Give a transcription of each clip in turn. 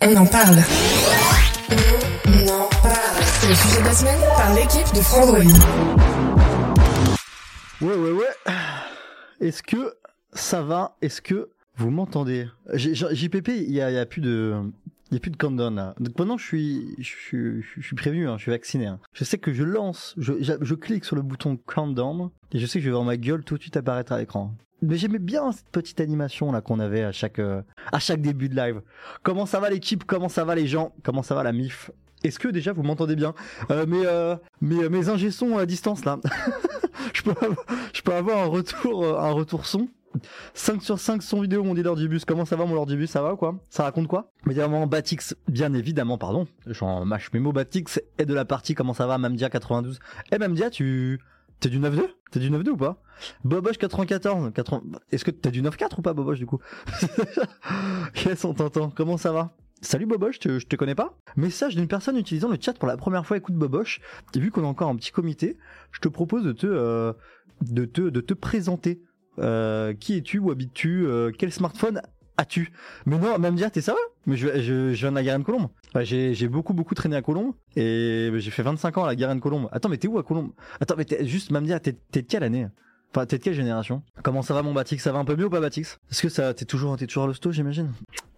On en parle. On en parle. C'est le sujet de la semaine par l'équipe de Frandroid. Ouais, ouais, ouais. Est-ce que ça va? Est-ce que vous m'entendez? J- J- JPP, il y a, il y a plus de. Il y a plus de countdown là. Donc maintenant je suis, je suis, je suis prévenu, hein, je suis vacciné. hein. Je sais que je lance, je, je, je clique sur le bouton countdown et je sais que je vais voir ma gueule tout de suite apparaître à l'écran. Mais j'aimais bien cette petite animation là qu'on avait à chaque, euh, à chaque début de live. Comment ça va l'équipe? Comment ça va les gens? Comment ça va la MIF? Est-ce que déjà vous m'entendez bien? Euh, Mes, euh, mes, mes ingé à distance là. je peux, avoir- je peux avoir un retour, euh, un retour son. 5 sur 5 son vidéo mon dit Lordibus. Comment ça va mon Lordibus Ça va ou quoi? Ça raconte quoi? Évidemment Batix, bien évidemment, pardon. J'en mâche mes mots Batix est de la partie. Comment ça va Mamdia 92 Eh Mamdia, tu t'es du 9-2 T'es du 9-2 ou pas? Boboche 94 80... Est-ce que t'es du 9-4 ou pas Boboche du coup? Yes on t'entend. Comment ça va? Salut Boboche, je te connais pas? Message d'une personne utilisant le chat pour la première fois. Écoute Boboche, et vu qu'on a encore un petit comité, je te propose de te euh, de te de te présenter. Euh, qui es-tu Où habites-tu Euh, Quel smartphone as-tu Mais non, même dire, t'es ça Mais je, je, je viens de la Garenne Colombe. Ouais, j'ai, j'ai beaucoup beaucoup traîné à Colombe et j'ai fait 25 ans à la Garenne Colombe. Attends, mais t'es où à Colombe Attends, mais t'es, juste même dire, t'es, t'es de quelle année? Enfin, t'es de quelle génération? Comment ça va mon Batix? Ça va un peu mieux ou pas Batix? Est-ce que ça, t'es toujours, t'es toujours à l'hosto, j'imagine?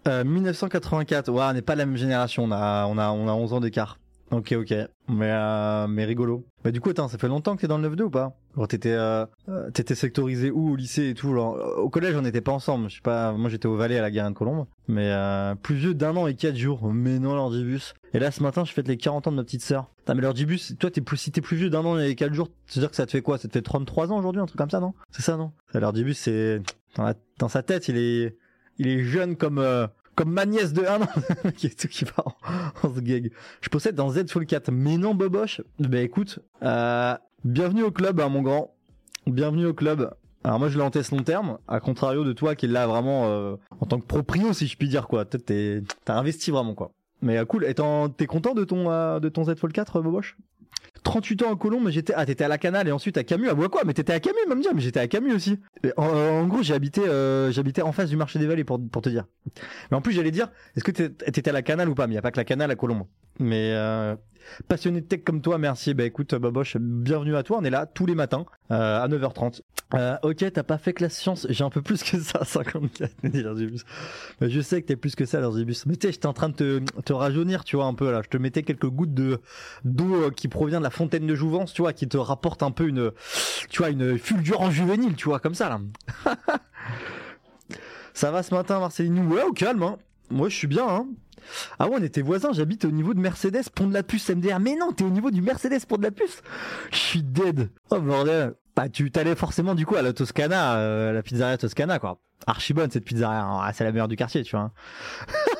Euh, 1984. Ouais, on n'est pas la même génération. On a, on a, on a 11 ans d'écart. Ok, ok. Mais, euh, mais rigolo. Bah du coup, attends, ça fait longtemps que t'es dans le 9-2 ou pas? Genre t'étais, euh, euh, t'étais sectorisé où au lycée et tout genre, euh, Au collège, on n'était pas ensemble. Je sais pas, moi j'étais au Valais à la Garenne Colombe. Mais euh, plus vieux d'un an et quatre jours. Mais non, l'Ordibus. Et là, ce matin, je fête les 40 ans de ma petite sœur. Mais l'Ordibus, toi, t'es plus, si t'es plus vieux d'un an et quatre jours, c'est-à-dire que ça te fait quoi? Ça te fait 33 ans aujourd'hui, un truc comme ça, non? C'est ça, non? L'Ordibus, c'est... Dans, la- dans sa tête, il est, il est jeune comme... euh, comme ma nièce de 1 an qui est tout qui part en, se gag. Je possède dans Z Full 4. Mais non, Boboche. Bah écoute, euh, bienvenue au club, hein, mon grand. Bienvenue au club. Alors moi je l'ai en test long terme, à contrario de toi qui l'a vraiment euh, en tant que proprio si je puis dire quoi. T'as investi vraiment quoi. Mais euh, cool. Et t'es content de ton euh, de ton Z Fold 4 Boboche? 38 ans à Colombe, j'étais ah t'étais à la Canale et ensuite à Camus. Ah ouais quoi Mais t'étais à Camus, même dire. Mais j'étais à Camus aussi. En, gros j'ai habité euh, j'habitais en face du marché des Vallées pour pour te dire. Mais en plus, j'allais dire, est-ce que t'étais à la canal ou pas? Mais n'y a pas que la canal à Colombe. Mais euh, passionné de tech comme toi, merci. Bah écoute, Boboche, bienvenue à toi. On est là tous les matins euh, à 9h30. Euh, ok, t'as pas fait classe science. J'ai un peu plus que ça, 54. me dit Larzibus. Mais je sais que t'es plus que ça, Larzibus. Mais tu sais, j'étais en train de te, rajeunir, tu vois, un peu là. Je te mettais quelques gouttes de d'eau euh, qui provient de la fontaine de Jouvence, tu vois, qui te rapporte un peu une, tu vois, une fulgurance juvénile, tu vois, comme ça là. Ça va ce matin, Marceline? Ouais, au calme, hein. Moi, je suis bien, hein. Ah ouais, on était voisins, j'habite au niveau de Mercedes, pont de la puce, MDR. Mais non, t'es au niveau du Mercedes, pont de la puce. Je suis dead. Oh bordel. Bah, tu t'allais forcément du coup à la Toscana, euh, la pizzeria Toscana, quoi. Archi bonne cette pizzeria, hein. Ah, c'est la meilleure du quartier, tu vois.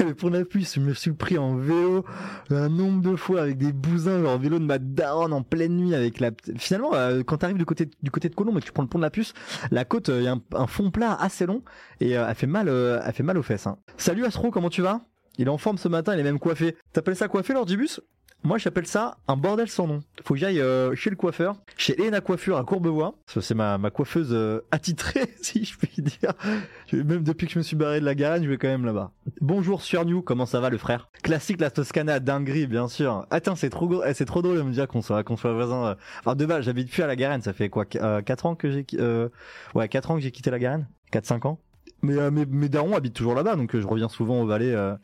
Mais pour la puce, je me suis pris en vélo un nombre de fois avec des bousins, genre vélo de ma daronne en pleine nuit avec la. Finalement, euh, quand t'arrives du côté du côté de Colombe et que tu prends le pont de la puce, la côte, il y a un, fond plat assez long et euh, elle fait mal, euh, elle fait mal aux fesses. hein. Salut Astro, comment tu vas? Il est en forme ce matin, il est même coiffé. T'appelles ça coiffé l'ordibus moi, j'appelle ça un bordel sans nom. Faut que j'aille euh, chez le coiffeur, chez Elena Coiffure à Courbevoie. C'est ma, ma coiffeuse euh, attitrée, si je puis dire. Même depuis que je me suis barré de la Garenne, je vais quand même là-bas. Bonjour sur New, comment ça va le frère? Classique la Toscana, dinguerie, bien sûr. Attends, c'est trop, eh, c'est trop drôle de me dire qu'on soit, qu'on soit voisins. euh. Enfin, de base, j'habite plus à la Garenne, ça fait quoi 4 ans que j'ai, ouais, 4 ans que j'ai quitté la Garenne? 4-5 ans? Mais euh, mes, mes darons habitent toujours là-bas, donc euh, je reviens souvent au Valais, euh,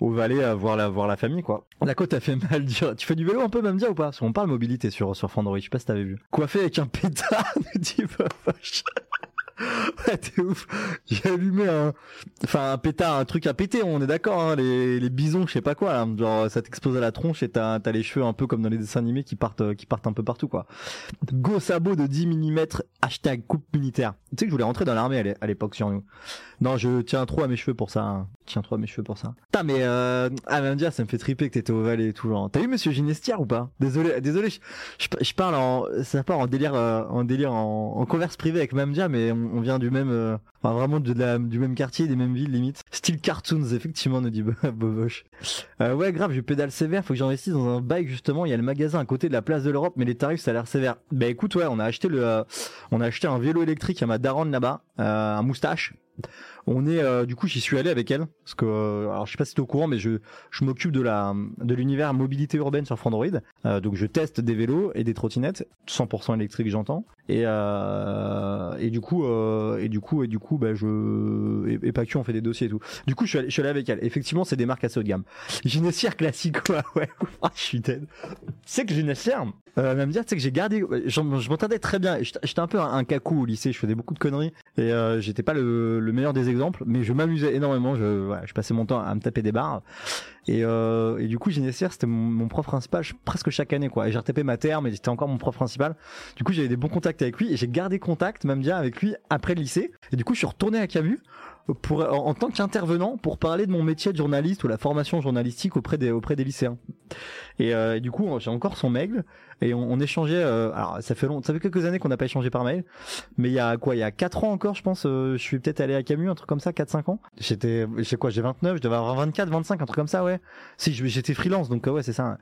au Valais à voir la, voir la famille, quoi. La côte a fait mal dire. Tu fais du vélo un peu, même dire ou pas? Parce qu'on parle mobilité sur, sur Fandroid, je sais pas si t'avais vu. Coiffé avec un pétard, dit. Ouais, t'es ouf. J'ai allumé un, enfin un pétard, un truc à péter. On est d'accord, hein, les, les bisons, je sais pas quoi. Là. Genre ça t'explose à la tronche et t'as as les cheveux un peu comme dans les dessins animés qui partent, euh, qui partent un peu partout quoi. Go sabot de 10 mm. Hashtag coupe militaire. Tu sais que je voulais rentrer dans l'armée à l'époque sur nous. Non, je tiens trop à mes cheveux pour ça. hein. Tiens trop à mes cheveux pour ça. Putain, mais euh, dire, ça me fait triper que t'étais au Valais et tout. Genre. T'as vu Monsieur Ginestière ou pas? Désolé, désolé. Je, je, je parle en, ça part en délire, euh, en délire, en, en converse privée avec Mamdia, mais on, on vient du même, euh, vraiment de la, du même quartier, des mêmes villes limite. Style cartoons, effectivement, nous dit Bo- Boboche. Euh, ouais, grave, je pédale sévère. Faut que j'investisse dans un bike justement. Il y a le magasin à côté de la place de l'Europe, mais les tarifs ça a l'air sévère. Bah écoute, ouais, on a acheté le, euh, on a acheté un vélo électrique à ma daronne là-bas, euh, un moustache. On est euh, du coup j'y suis allé avec elle parce que euh, alors je sais pas si t'es au courant mais je je m'occupe de la de l'univers mobilité urbaine sur Android Euh, donc je teste des vélos et des trottinettes 100% électriques j'entends et euh, et du coup euh, et du coup et du coup bah je et, et pas que on fait des dossiers et tout. Du coup je suis allé, je suis allé avec elle. Effectivement c'est des marques assez haut de gamme. Ginessière classique quoi ouais. Ah, je suis dead. C'est que Ginessière euh, même dire tu sais que j'ai gardé je m'entendais très bien. J'étais un peu un, un cacou au lycée je faisais beaucoup de conneries. Et euh, j'étais pas le, le meilleur des exemples mais je m'amusais énormément. Je voilà, je passais mon temps à me taper des barres et, euh, du coup Ginessière c'était mon, prof principal presque chaque année quoi. Et j'ai retapé ma terme et c'était encore mon prof principal. Du coup j'avais des bons contacts avec lui et j'ai gardé contact même bien avec lui après le lycée. Et du coup je suis retourné à Camus pour en, tant qu'intervenant pour parler de mon métier de journaliste ou la formation journalistique auprès des auprès des lycéens. Et, euh, du coup j'ai encore son mail et on, on échangeait euh, alors ça fait long ça fait quelques années qu'on n'a pas échangé par mail mais il y a quoi il y a 4 ans encore je pense euh, je suis peut-être allé à Camus un truc comme ça 4 5 ans. J'étais je sais quoi j'ai 29 je devais avoir 24 25 un truc comme ça ouais. Si j'étais freelance donc euh, ouais c'est ça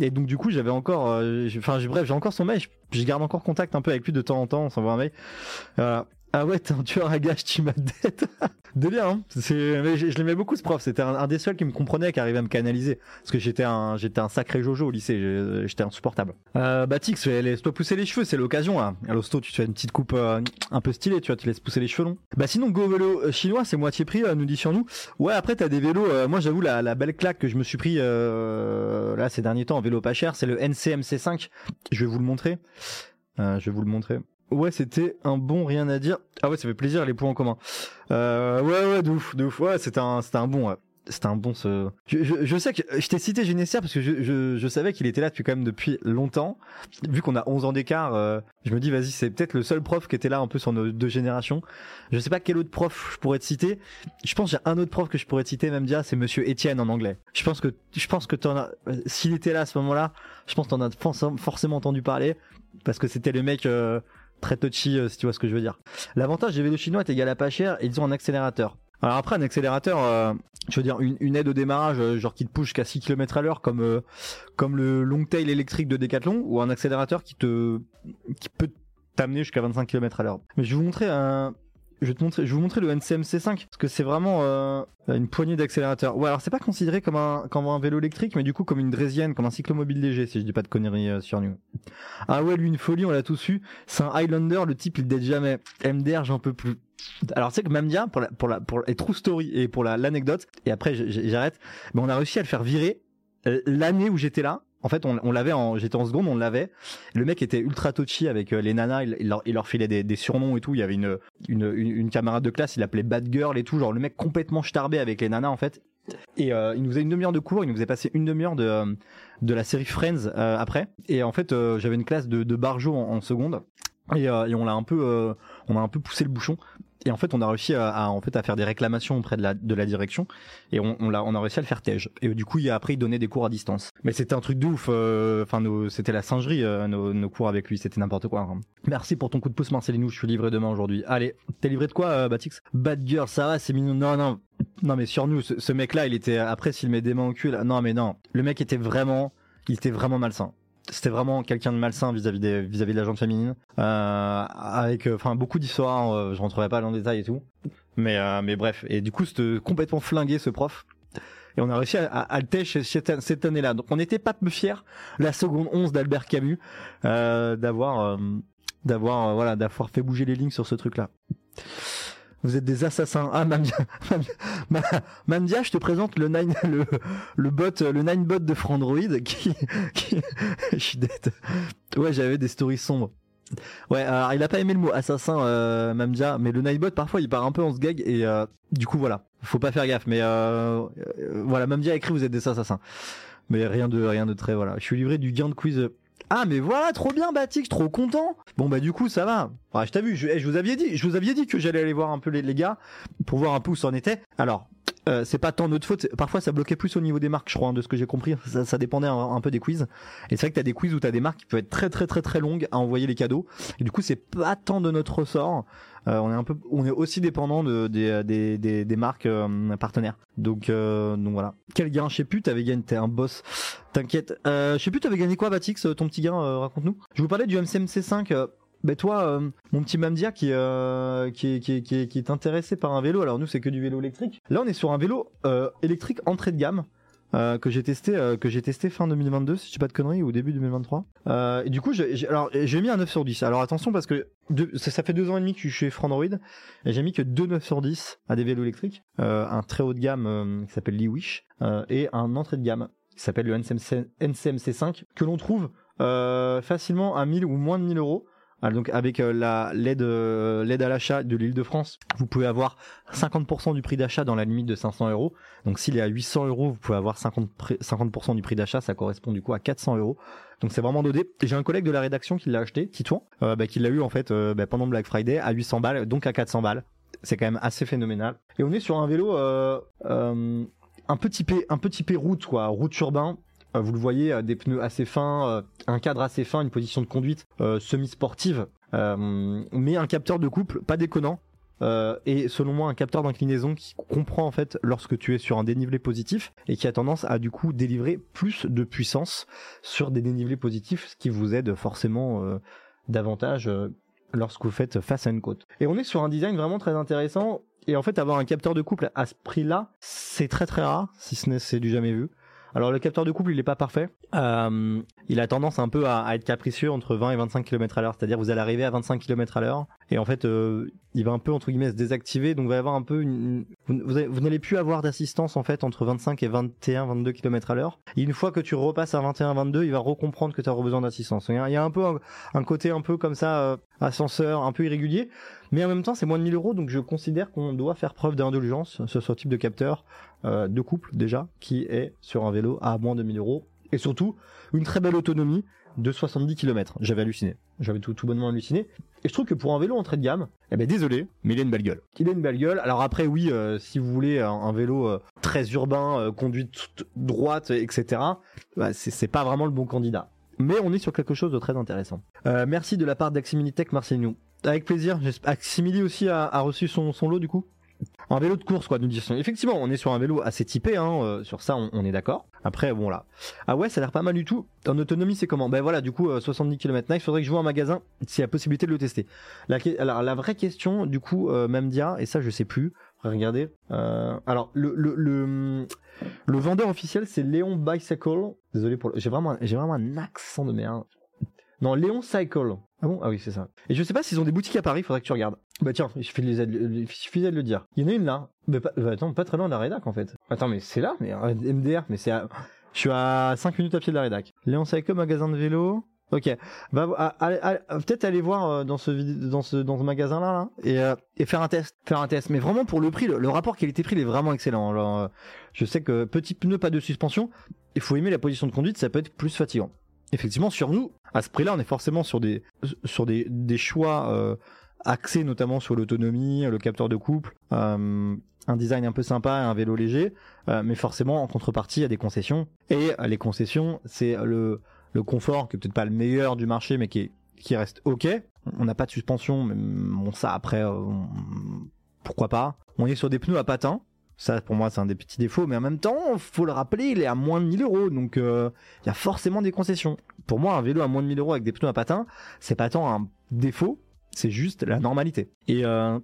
et donc du coup j'avais encore euh, j'ai- enfin j'ai- bref j'ai encore son mail je, je garde encore contact un peu avec lui de temps en temps on s'envoie un mail. Voilà ah ouais, t'es un tueur à gage, tu m'as dette. Délire, hein. Mais je, l'aimais beaucoup ce prof. C'était un, des seuls qui me comprenait, qui arrivait à me canaliser. Parce que j'étais un, j'étais un sacré jojo au lycée. j'ai- J'étais insupportable. Euh, bah Tix, laisse-toi pousser les cheveux, c'est l'occasion là. À l'hosto, tu fais une petite coupe euh, un peu stylée, tu vois, tu laisses pousser les cheveux longs. Bah sinon, Go vélo euh, chinois, c'est moitié prix, euh, nous dit sur nous. Ouais, après t'as des vélos. euh, moi, j'avoue la, la belle claque que je me suis pris euh, là ces derniers temps en vélo pas cher, c'est le NCMC5. Je vais vous le montrer. Euh, je vais vous le montrer. Ouais, c'était un bon rien à dire. Ah ouais, ça fait plaisir les points en commun. Euh, ouais, ouais, de ouf, de ouf. Ouais, c'était un, c'était un bon. ouais. C'était un bon ce. Je, je, je sais que je t'ai cité Génésière parce que je, je, je savais qu'il était là depuis quand même depuis longtemps. Vu qu'on a 11 ans d'écart, euh, je me dis vas-y c'est peut-être le seul prof qui était là un peu sur nos deux générations. Je sais pas quel autre prof je pourrais te citer. Je pense j'ai un autre prof que je pourrais te citer même dire c'est Monsieur Étienne en anglais. Je pense que je pense que t'en as. S'il était là à ce moment-là, je pense que t'en as forc- forcément entendu parler parce que c'était le mec. euh, très touchy euh, si tu vois ce que je veux dire. L'avantage des vélos chinois est égal à pas cher et ils ont un accélérateur. Alors après un accélérateur, euh, je veux dire une, aide au démarrage, euh, genre qui te pousse jusqu'à 6 km à l'heure comme comme le Longtail électrique de Decathlon ou un accélérateur qui te qui peut t'amener jusqu'à 25 km à l'heure. Mais je vais vous montrer un je vais te montrer, je vais vous montrer le NCM C5 parce que c'est vraiment euh, une poignée d'accélérateur. Ouais, alors c'est pas considéré comme un comme un vélo électrique, mais du coup comme une draisienne, comme un cyclomobile léger, si je dis pas de conneries euh, sur nous. Ah ouais, lui une folie, on l'a tous eu. C'est un Highlander, le type il date jamais. MDR, j'en peux plus. Alors tu sais que Mamdia pour la pour la pour et true story et pour la l'anecdote et après j'arrête. Mais on a réussi à le faire virer euh, l'année où j'étais là. En fait, on, l'avait en, j'étais en seconde, on l'avait. Le mec était ultra touchy avec euh, les nanas, il, leur, il leur filait des, surnoms et tout. Il y avait une, camarade de classe, il l'appelait Bad Girl et tout. Genre le mec complètement starbé avec les nanas en fait. Et euh, il nous faisait une demi-heure de cours, il nous faisait passer une demi-heure de, euh, la série Friends après. Et en fait, j'avais une classe de, barjo en, seconde. Et, et on l'a un peu, on a un peu poussé le bouchon. Et en fait, on a réussi à, en fait à faire des réclamations auprès de la, de la direction. Et on, on, l'a, on a réussi à le faire tège. Et du coup, il a, après, il donnait des cours à distance. Mais c'était un truc de ouf. euh, Enfin, nos- c'était la singerie, euh, nos, cours avec lui. C'était n'importe quoi. hein. Merci pour ton coup de pouce, Marcelinou. Je suis livré demain aujourd'hui. Allez, t'es livré de quoi, euh, Batix? Bad Girl, ça va, c'est mignon. Non, non. Non, mais sur nous, ce, ce mec-là, il était, après, s'il met des mains au cul, là, non, mais non. Le mec était vraiment, il était vraiment malsain. C'était vraiment quelqu'un de malsain vis-à-vis des, vis-à-vis de la gente féminine, euh, avec, euh, enfin, beaucoup d'histoires. euh, je rentrerai pas dans le détail et tout. Mais, euh, mais bref. Et du coup, c'était complètement flingué, ce prof. Et on a réussi à, à, à cette, cette année-là. Donc, on n'était pas peu fiers, la seconde 11 d'Albert Camus, euh, d'avoir, d'avoir, voilà, d'avoir fait bouger les lignes sur ce truc-là. Vous êtes des assassins. Ah, Mamdia, Mamdia, Ma- Mamdia, je te présente le nine, le, le bot, le nine bot de Frandroid qui, qui, je suis dead. Ouais, j'avais des stories sombres. Ouais, alors il a pas aimé le mot assassin, euh, Mamdia, mais le Nightbot parfois il part un peu en gag et euh, du coup voilà, faut pas faire gaffe. Mais euh, euh, voilà, Mamdia a écrit vous êtes des assassins, mais rien de rien de très voilà. Je suis livré du gain de quiz. Ah mais voilà, trop bien Batix, trop content. Bon bah du coup ça va. Ouais, je t'ai vu, je, eh, je vous avais dit, je vous avais dit que j'allais aller voir un peu les, les gars pour voir un peu où ça en était. Alors euh, c'est pas tant notre faute. Parfois, ça bloquait plus au niveau des marques, je crois, hein, de ce que j'ai compris. Ça, ça dépendait un, peu des quiz. Et c'est vrai que t'as des quiz où t'as des marques qui peuvent être très très très très longues à envoyer les cadeaux. Et du coup, c'est pas tant de notre ressort. Euh, on est un peu, on est aussi dépendant de, des, des, des, des marques euh, partenaires. Donc, euh, donc voilà. Quel gain Je sais plus. T'avais gagné? T'es un boss. T'inquiète. Euh, je sais plus. T'avais gagné quoi, Batix Ton petit gain euh, Raconte-nous. Je vous parlais du MCMC5. Euh, ben toi, euh, mon petit Mamdia qui, euh, qui, est- qui, qui, est- intéressé par un vélo, alors nous c'est que du vélo électrique. Là on est sur un vélo euh, électrique entrée de gamme que j'ai testé que testé fin 2022 si je dis pas de conneries ou début 2023. Euh, et du coup j'ai alors mis un 9 sur 10. Alors attention parce que ça, fait deux ans et demi que je suis chez Frandroid et j'ai mis que deux 9 sur 10 à des vélos électriques, un très haut de gamme qui s'appelle Lewish et un entrée de gamme qui s'appelle le NCMC, NCMC5 que l'on trouve facilement à 1000 ou moins de 1000 euros. Ah, donc avec euh, la l'aide euh, l'aide à l'achat de l'île de France, vous pouvez avoir 50% du prix d'achat dans la limite de 500 euros. Donc s'il est à 800 euros, vous pouvez avoir 50 pré- 50% du prix d'achat, ça correspond du coup à 400 euros. Donc c'est vraiment dodé. J'ai un collègue de la rédaction qui l'a acheté, Titouan, euh, bah, qui l'a eu en fait bah, pendant Black Friday à 800 balles, donc à 400 balles. C'est quand même assez phénoménal. Et on est sur un vélo euh, un peu typé un peu typé route quoi, route urbain. Euh, vous le voyez, euh, des pneus assez fins, euh, un cadre assez fin, une position de conduite semi-sportive, mais un capteur de couple pas déconnant. et selon moi un capteur d'inclinaison qui comprend en fait lorsque tu es sur un dénivelé positif et qui a tendance à du coup délivrer plus de puissance sur des dénivelés positifs, ce qui vous aide forcément davantage lorsque vous faites face à une côte. Et on est sur un design vraiment très intéressant. Et en fait, avoir un capteur de couple à ce prix-là, c'est très très rare, si ce n'est du jamais vu. Alors le capteur de couple, il est pas parfait. Euh, il a tendance un peu à, à être capricieux entre 20 et 25 km à l'heure. C'est-à-dire vous allez arriver à 25 km à l'heure et en fait, euh, il va un peu entre guillemets se désactiver. Donc va y avoir un peu une, vous, n'allez plus avoir d'assistance en fait entre 25 et 21, 22 km à l'heure. Et une fois que tu repasses à 21, 22, il va recomprendre que tu as besoin d'assistance. Il y a, un peu un, un côté un peu comme ça euh, ascenseur, un peu irrégulier. Mais en même temps, c'est moins de 1000 euros, donc je considère qu'on doit faire preuve d'indulgence sur ce type de capteur euh, de couple déjà, qui est sur un vélo à moins de 1000 euros. Et surtout, une très belle autonomie de 70 km. J'avais halluciné. J'avais tout, bonnement halluciné. Et je trouve que pour un vélo entrée de gamme, eh ben désolé, mais il a une belle gueule. Il a une belle gueule. Alors après, oui, euh, si vous voulez un, un vélo euh, très urbain, euh, conduite toute droite, etc., bah, c'est pas vraiment le bon candidat. Mais on est sur quelque chose de très intéressant. Euh, merci de la part d'Aximilitech Marcelino. Avec plaisir. Aximili aussi a, reçu son lot du coup? Un vélo de course, quoi, nous disons. Effectivement, on est sur un vélo assez typé, hein, euh, sur ça, on, est d'accord. Après, bon là. Ah ouais, ça a l'air pas mal du tout. En autonomie, c'est comment? Ben voilà, du coup, euh, 70 km. Il faudrait que je vois un magasin s'il y a possibilité de le tester. La, alors, la vraie question, du coup, euh, et ça, je sais plus. Regardez. Euh, alors, le, le, le, le vendeur officiel, c'est Léon Bicycle. Désolé pour le, j'ai vraiment, j'ai vraiment un accent de merde. Non, Léon Cycle. Ah bon? Ah oui, c'est ça. Et je sais pas s'ils ont des boutiques à Paris, faudrait que tu regardes. Bah tiens, il suffit de, aider- il suffisait de le dire. Il y en a une là. Mais pas, bah attends, pas très loin de la rédac en fait. Attends, mais c'est là, mais euh, MDR, mais c'est à... Je suis à 5 minutes à pied de la rédac. Léon Cycle, magasin de vélo. Ok, va ah, peut-être aller voir euh, dans ce dans ce dans ce magasin là, là et, euh, et faire un test, faire un test. Mais vraiment pour le prix, le, le rapport qualité-prix il est vraiment excellent. Alors, euh, je sais que petit pneu, pas de suspension, il faut aimer la position de conduite, ça peut être plus fatigant. Effectivement, sur nous, à ce prix-là, on est forcément sur des sur des, des choix euh, axés notamment sur l'autonomie, le capteur de couple, euh, un design un peu sympa, un vélo léger, euh, mais forcément en contrepartie, il y a des concessions. Et les concessions, c'est le le confort qui est peut-être pas le meilleur du marché, mais qui est qui reste ok. On n'a pas de suspension, mais bon ça après, euh, pourquoi pas. On est sur des pneus à patins. Ça, pour moi, c'est un des petits défauts, mais en même temps, faut le rappeler, il est à moins de 1000 euros, donc euh, il y a forcément des concessions. Pour moi, un vélo à moins de 1000 euros avec des pneus à patins, c'est pas tant un défaut, c'est juste la normalité. Et, euh,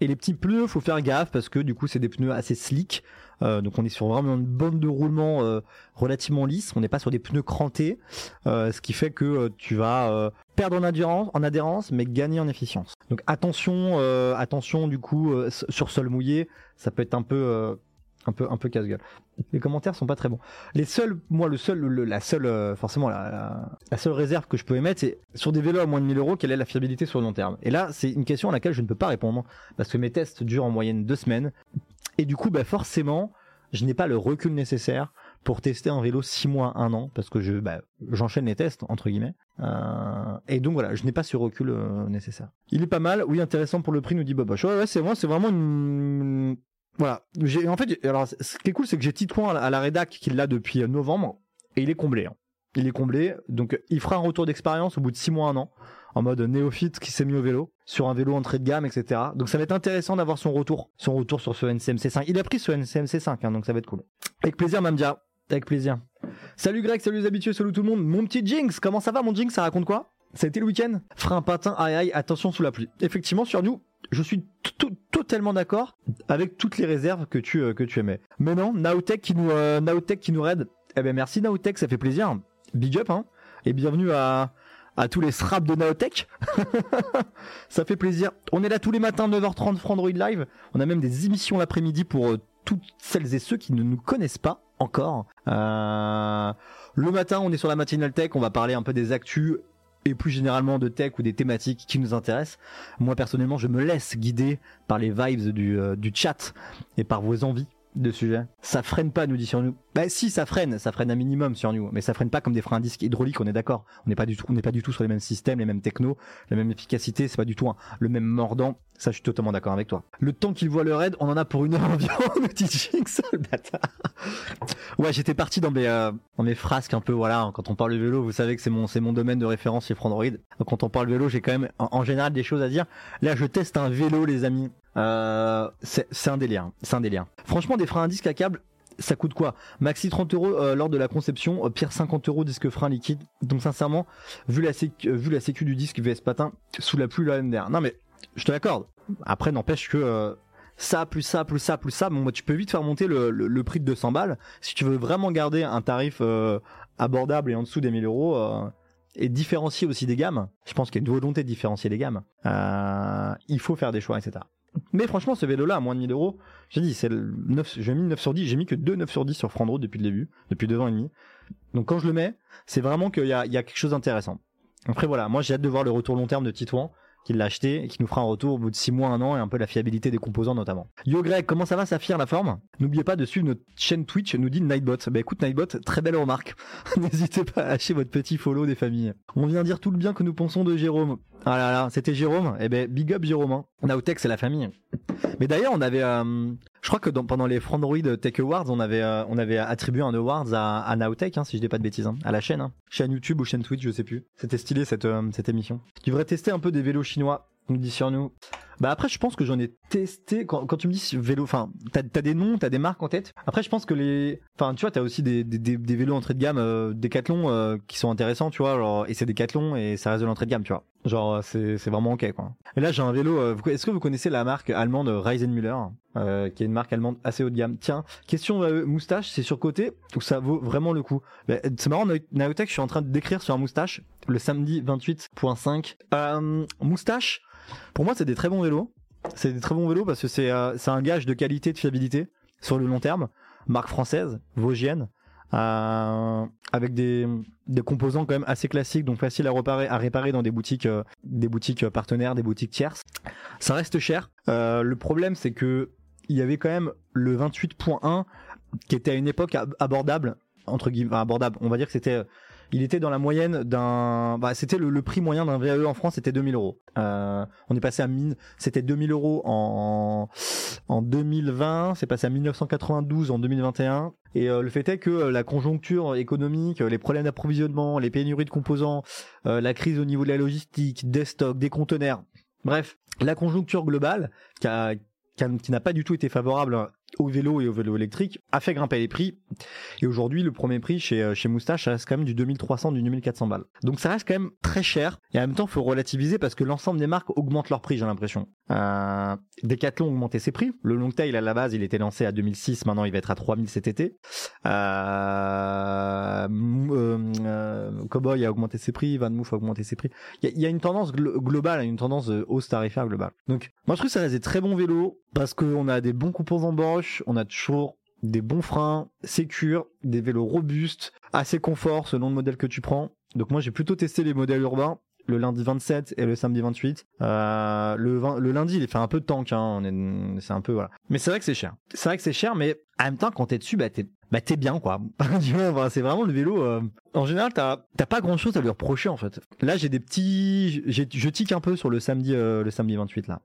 et les petits pneus, faut faire gaffe parce que du coup, c'est des pneus assez slick. Euh, donc on est sur vraiment une bande de roulement euh, relativement lisse. On n'est pas sur des pneus crantés, euh, ce qui fait que tu vas perdre en adhérence, en adhérence, mais gagner en efficience. Donc attention, euh, attention du coup euh, sur sol mouillé, ça peut être un peu euh, un peu un peu casse-gueule. Les commentaires sont pas très bons. Les seuls, moi le seul, le- la seule, euh, forcément la, la, la seule réserve que je peux émettre, c'est sur des vélos à moins de 1000 euros, quelle est la fiabilité sur le long terme? Et là, c'est une question à laquelle je ne peux pas répondre parce que mes tests durent en moyenne deux semaines et du coup, bah forcément, je n'ai pas le recul nécessaire pour tester un vélo six mois, un an, parce que bah, j'enchaîne les tests entre guillemets. Euh, et donc voilà, je n'ai pas ce recul euh, nécessaire. Il est pas mal, oui, intéressant pour le prix, nous dit Boboche. Ouais, ouais, c'est moi, c'est vraiment une. Voilà. En fait, alors, ce qui est cool, c'est que j'ai Titouan à la, à la rédac qui l'a depuis euh, novembre, et il est comblé. hein. Il est comblé, donc il fera un retour d'expérience au bout de six mois, un an, en mode néophyte qui s'est mis au vélo, sur un vélo entrée de gamme, etc. Donc ça va être intéressant d'avoir son retour, son retour sur ce NCMC5. Il a pris ce NCMC5, hein, donc ça va être cool. Avec plaisir, Mamdia. Avec plaisir. Salut Greg, salut les habitués, salut tout le monde. Mon petit Jinx, comment ça va mon Jinx? Ça raconte quoi? Ça a été le week-end? Frein patin, aïe aïe, attention sous la pluie. Effectivement, sur nous, je suis to- totalement d'accord avec toutes les réserves que tu, euh, que tu aimais. Mais non, Naotech qui nous, euh, Naotech qui nous raide. Eh ben merci Naotech, ça fait plaisir. Big up, hein. Et bienvenue à, à tous les straps de Naotech. ça fait plaisir. On est là tous les matins, 9h30, Frandroid Live. On a même des émissions l'après-midi pour euh, toutes celles et ceux qui ne nous connaissent pas encore. Euh, le matin, on est sur la matinale tech, on va parler un peu des actus et plus généralement de tech ou des thématiques qui nous intéressent. Moi personnellement, je me laisse guider par les vibes du, euh, du chat et par vos envies de sujet. Ça freine pas, nous dit sur nous. Bah si, ça freine, ça freine un minimum sur nous, mais ça freine pas comme des freins à disque hydrauliques, on est d'accord. On n'est pas du tout, on n'est pas du tout sur les mêmes systèmes, les mêmes technos, la même efficacité, c'est pas du tout le même mordant. Ça, je suis totalement d'accord avec toi. Le temps qu'il voit le raid, on en a pour une heure environ, nous dit Jinx, le bâtard. Ouais, j'étais parti dans mes, euh, dans mes frasques un peu, voilà. hein. Quand on parle de vélo, vous savez que c'est mon, c'est mon domaine de référence chez Frandroid. Donc, quand on parle vélo, j'ai quand même, en général, des choses à dire. Là, je teste un vélo, les amis. Euh, c'est c'est un délire. Franchement, des freins à disque à câble, ça coûte quoi? Maxi 30 euros euh, lors de la conception, euh, pire 50 euros disque frein liquide. Donc, sincèrement, vu la, sécu, du disque VS Patin, sous la pluie, la MDR. Non, mais, je te l'accorde. Après, n'empêche que, ça, plus ça, plus ça, plus ça, tu peux vite faire monter le, prix de 200 balles. Si tu veux vraiment garder un tarif abordable et en dessous des 1000 euros, et différencier aussi des gammes, je pense qu'il y a une volonté de différencier les gammes, il faut faire des choix, etc. Mais franchement, ce vélo-là, à moins de 1000 euros, j'ai dit, c'est le 9, j'ai mis 9 sur 10, j'ai mis que 2 9 sur 10 sur Frandro depuis le début, depuis deux ans et demi. Donc quand je le mets, c'est vraiment qu'il y a, y a quelque chose d'intéressant. Après voilà, moi j'ai hâte de voir le retour long terme de Titouan, qui l'a acheté et qui nous fera un retour au bout de 6 mois, 1 an et un peu la fiabilité des composants notamment. Yo Greg, comment ça va Saphir la forme? N'oubliez pas de suivre notre chaîne Twitch, nous dit Nightbot. Bah écoute Nightbot, très belle remarque. N'hésitez pas à lâcher votre petit follow des familles. On vient dire tout le bien que nous pensons de Jérôme. Ah là là, c'était Jérôme? Eh ben big up Jérôme. Hein. Naotech c'est la famille. Mais d'ailleurs on avait, euh, je crois que pendant les Frandroid Tech Awards, on avait, euh, attribué un awards à, à Naotech, hein, si je dis pas de bêtises, hein, à la chaîne, hein. chaîne YouTube ou chaîne Twitch, je sais plus. C'était stylé cette, euh, émission. Tu devrais tester un peu des vélos chinois. Nous dit sur nous. Bah après, je pense que j'en ai testé. Quand, quand tu me dis vélo, enfin, t'as as des noms, t'as des marques en tête. Après, je pense que les, enfin, tu vois, t'as aussi des, des, des, vélos entrée de gamme, euh, Decathlon, euh, qui sont intéressants, tu vois. Genre, et c'est Decathlon et ça reste de l'entrée de gamme, tu vois. Genre, euh, c'est c'est vraiment ok, quoi. Et là, j'ai un vélo. euh, Est-ce que vous connaissez la marque allemande Reisenmüller, euh, qui est une marque allemande assez haut de gamme? Tiens, question euh, moustache, c'est surcoté ou ça vaut vraiment le coup? Bah, C'est marrant, Nao- Naotech, je suis en train de décrire sur un moustache le samedi 28.5. Euh, moustache. Pour moi, c'est des très bons vélos. C'est des très bons vélos parce que c'est euh, un gage de qualité, de fiabilité sur le long terme. Marque française, vosgienne, euh, avec des, des composants quand même assez classiques, donc facile à réparer, à réparer dans des boutiques, euh, des boutiques partenaires, des boutiques tierces. Ça reste cher. Euh, le problème, c'est que il y avait quand même le 28.1 qui était à une époque ab- abordable entre guillemets abordable. On va dire que c'était il était dans la moyenne d'un bah, c'était le, prix moyen d'un VAE en France c'était 2000 euros. Euh, on est passé à mine c'était 2000 euros en en 2020 c'est passé à 1992 en 2021 et euh, le fait est que euh, la conjoncture économique euh, les problèmes d'approvisionnement les pénuries de composants la crise au niveau de la logistique des stocks des conteneurs. Bref la conjoncture globale qui a- qui n'a pas du tout été favorable au vélo et au vélo électrique a fait grimper les prix et aujourd'hui, le premier prix chez, euh, chez Moustache, ça reste quand même du 2300, du 2400 balles. Donc ça reste quand même très cher. Et en même temps, faut relativiser parce que l'ensemble des marques augmentent leur prix, j'ai l'impression. Euh, Decathlon a augmenté ses prix. Le Longtail, à la base, il était lancé à 2006. Maintenant, il va être à 3000 cet été. Euh, euh, euh, Cowboy a augmenté ses prix. Van Moof a augmenté ses prix. Il y a, il y a une tendance glo- globale, une tendance hausse tarifaire globale. Donc, moi, je trouve que ça reste des très bons vélos parce qu'on a des bons composants On a toujours des bons freins, sécures, des vélos robustes, assez confort selon le modèle que tu prends. Donc moi j'ai plutôt testé les modèles urbains le lundi 27 et le samedi 28. Euh, le, 20 le lundi, il fait un peu de tank, hein, c'est un peu voilà. Mais c'est vrai que c'est cher. C'est vrai que c'est cher, mais en même temps, quand t'es dessus, bah t'es, bah t'es bien quoi. C'est vraiment le vélo. euh, En général, t'as, t'as pas grand chose à lui reprocher en fait. Là, j'ai des petits, je tique un peu sur le samedi, euh, le samedi 28 là.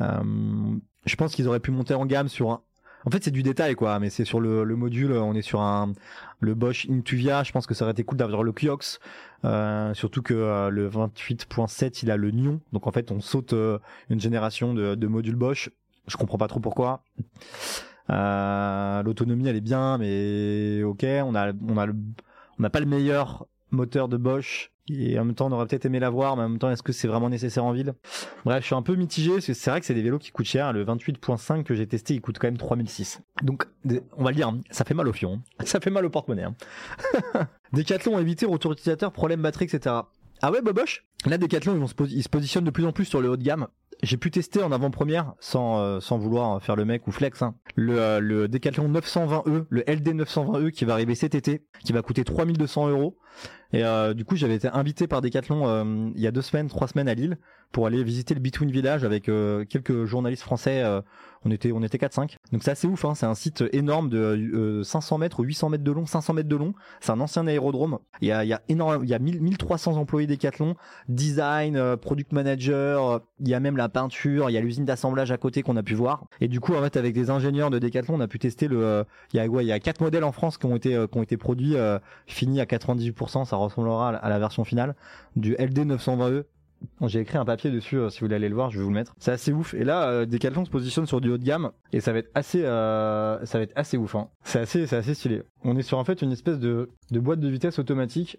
Je pense qu'ils auraient pu monter en gamme sur un. En fait, c'est du détail quoi, mais c'est sur le, le module. On est sur un le Bosch Intuvia. Je pense que ça aurait été cool d'avoir le Kiox. Euh, surtout que euh, le 28.7 il a le Nion, donc en fait on saute euh, une génération de, de modules Bosch. Je comprends pas trop pourquoi. L'autonomie elle est bien, mais ok, on a on a le, on n'a pas le meilleur moteur de Bosch. Et en même temps, on aurait peut-être aimé l'avoir, mais en même temps, est-ce que c'est vraiment nécessaire en ville? Bref, je suis un peu mitigé, parce que c'est vrai que c'est des vélos qui coûtent cher. Le 28.5 que j'ai testé, il coûte quand même 3006. Donc, on va le dire, ça fait mal au fion. Ça fait mal au porte-monnaie. hein. Decathlon a évité retour utilisateur, problème batterie, etc. Ah ouais, Boboche? Là, Decathlon, ils, vont se ils positionnent de plus en plus sur le haut de gamme. J'ai pu tester en avant-première, sans, euh, sans vouloir faire le mec ou flex, hein, le, euh, le Decathlon 920E, le LD 920E qui va arriver cet été, qui va coûter 3200 euros. Et euh, du coup, j'avais été invité par Decathlon euh, il y a deux semaines, trois semaines à Lille, pour aller visiter le Between Village avec euh, quelques journalistes français. euh, on était, on était 4-5. Donc c'est assez ouf, hein, c'est un site énorme de euh, 500 mètres ou 800 mètres de long, 500 mètres de long. C'est un ancien aérodrome. Il y a, il y a énorme, il y a 1000 1300 employés Decathlon, design, euh, product manager. euh, Il y a même la peinture, il y a l'usine d'assemblage à côté qu'on a pu voir. Et du coup, en fait, avec des ingénieurs de Decathlon, on a pu tester le. euh, il y a, ouais, il y a quatre modèles en France qui ont été, euh, qui ont été produits, euh, finis à 98%. Ça ressemblera à la- version finale du LD 920E. Bon, J'ai écrit un papier dessus, euh, si vous voulez aller le voir, je vais vous le mettre. C'est assez ouf. Et là, euh, Decathlon se positionne sur du haut de gamme et ça va être assez, euh, ça va être assez ouf. Hein. C'est assez, assez stylé. On est sur en fait une espèce de, boîte de vitesse automatique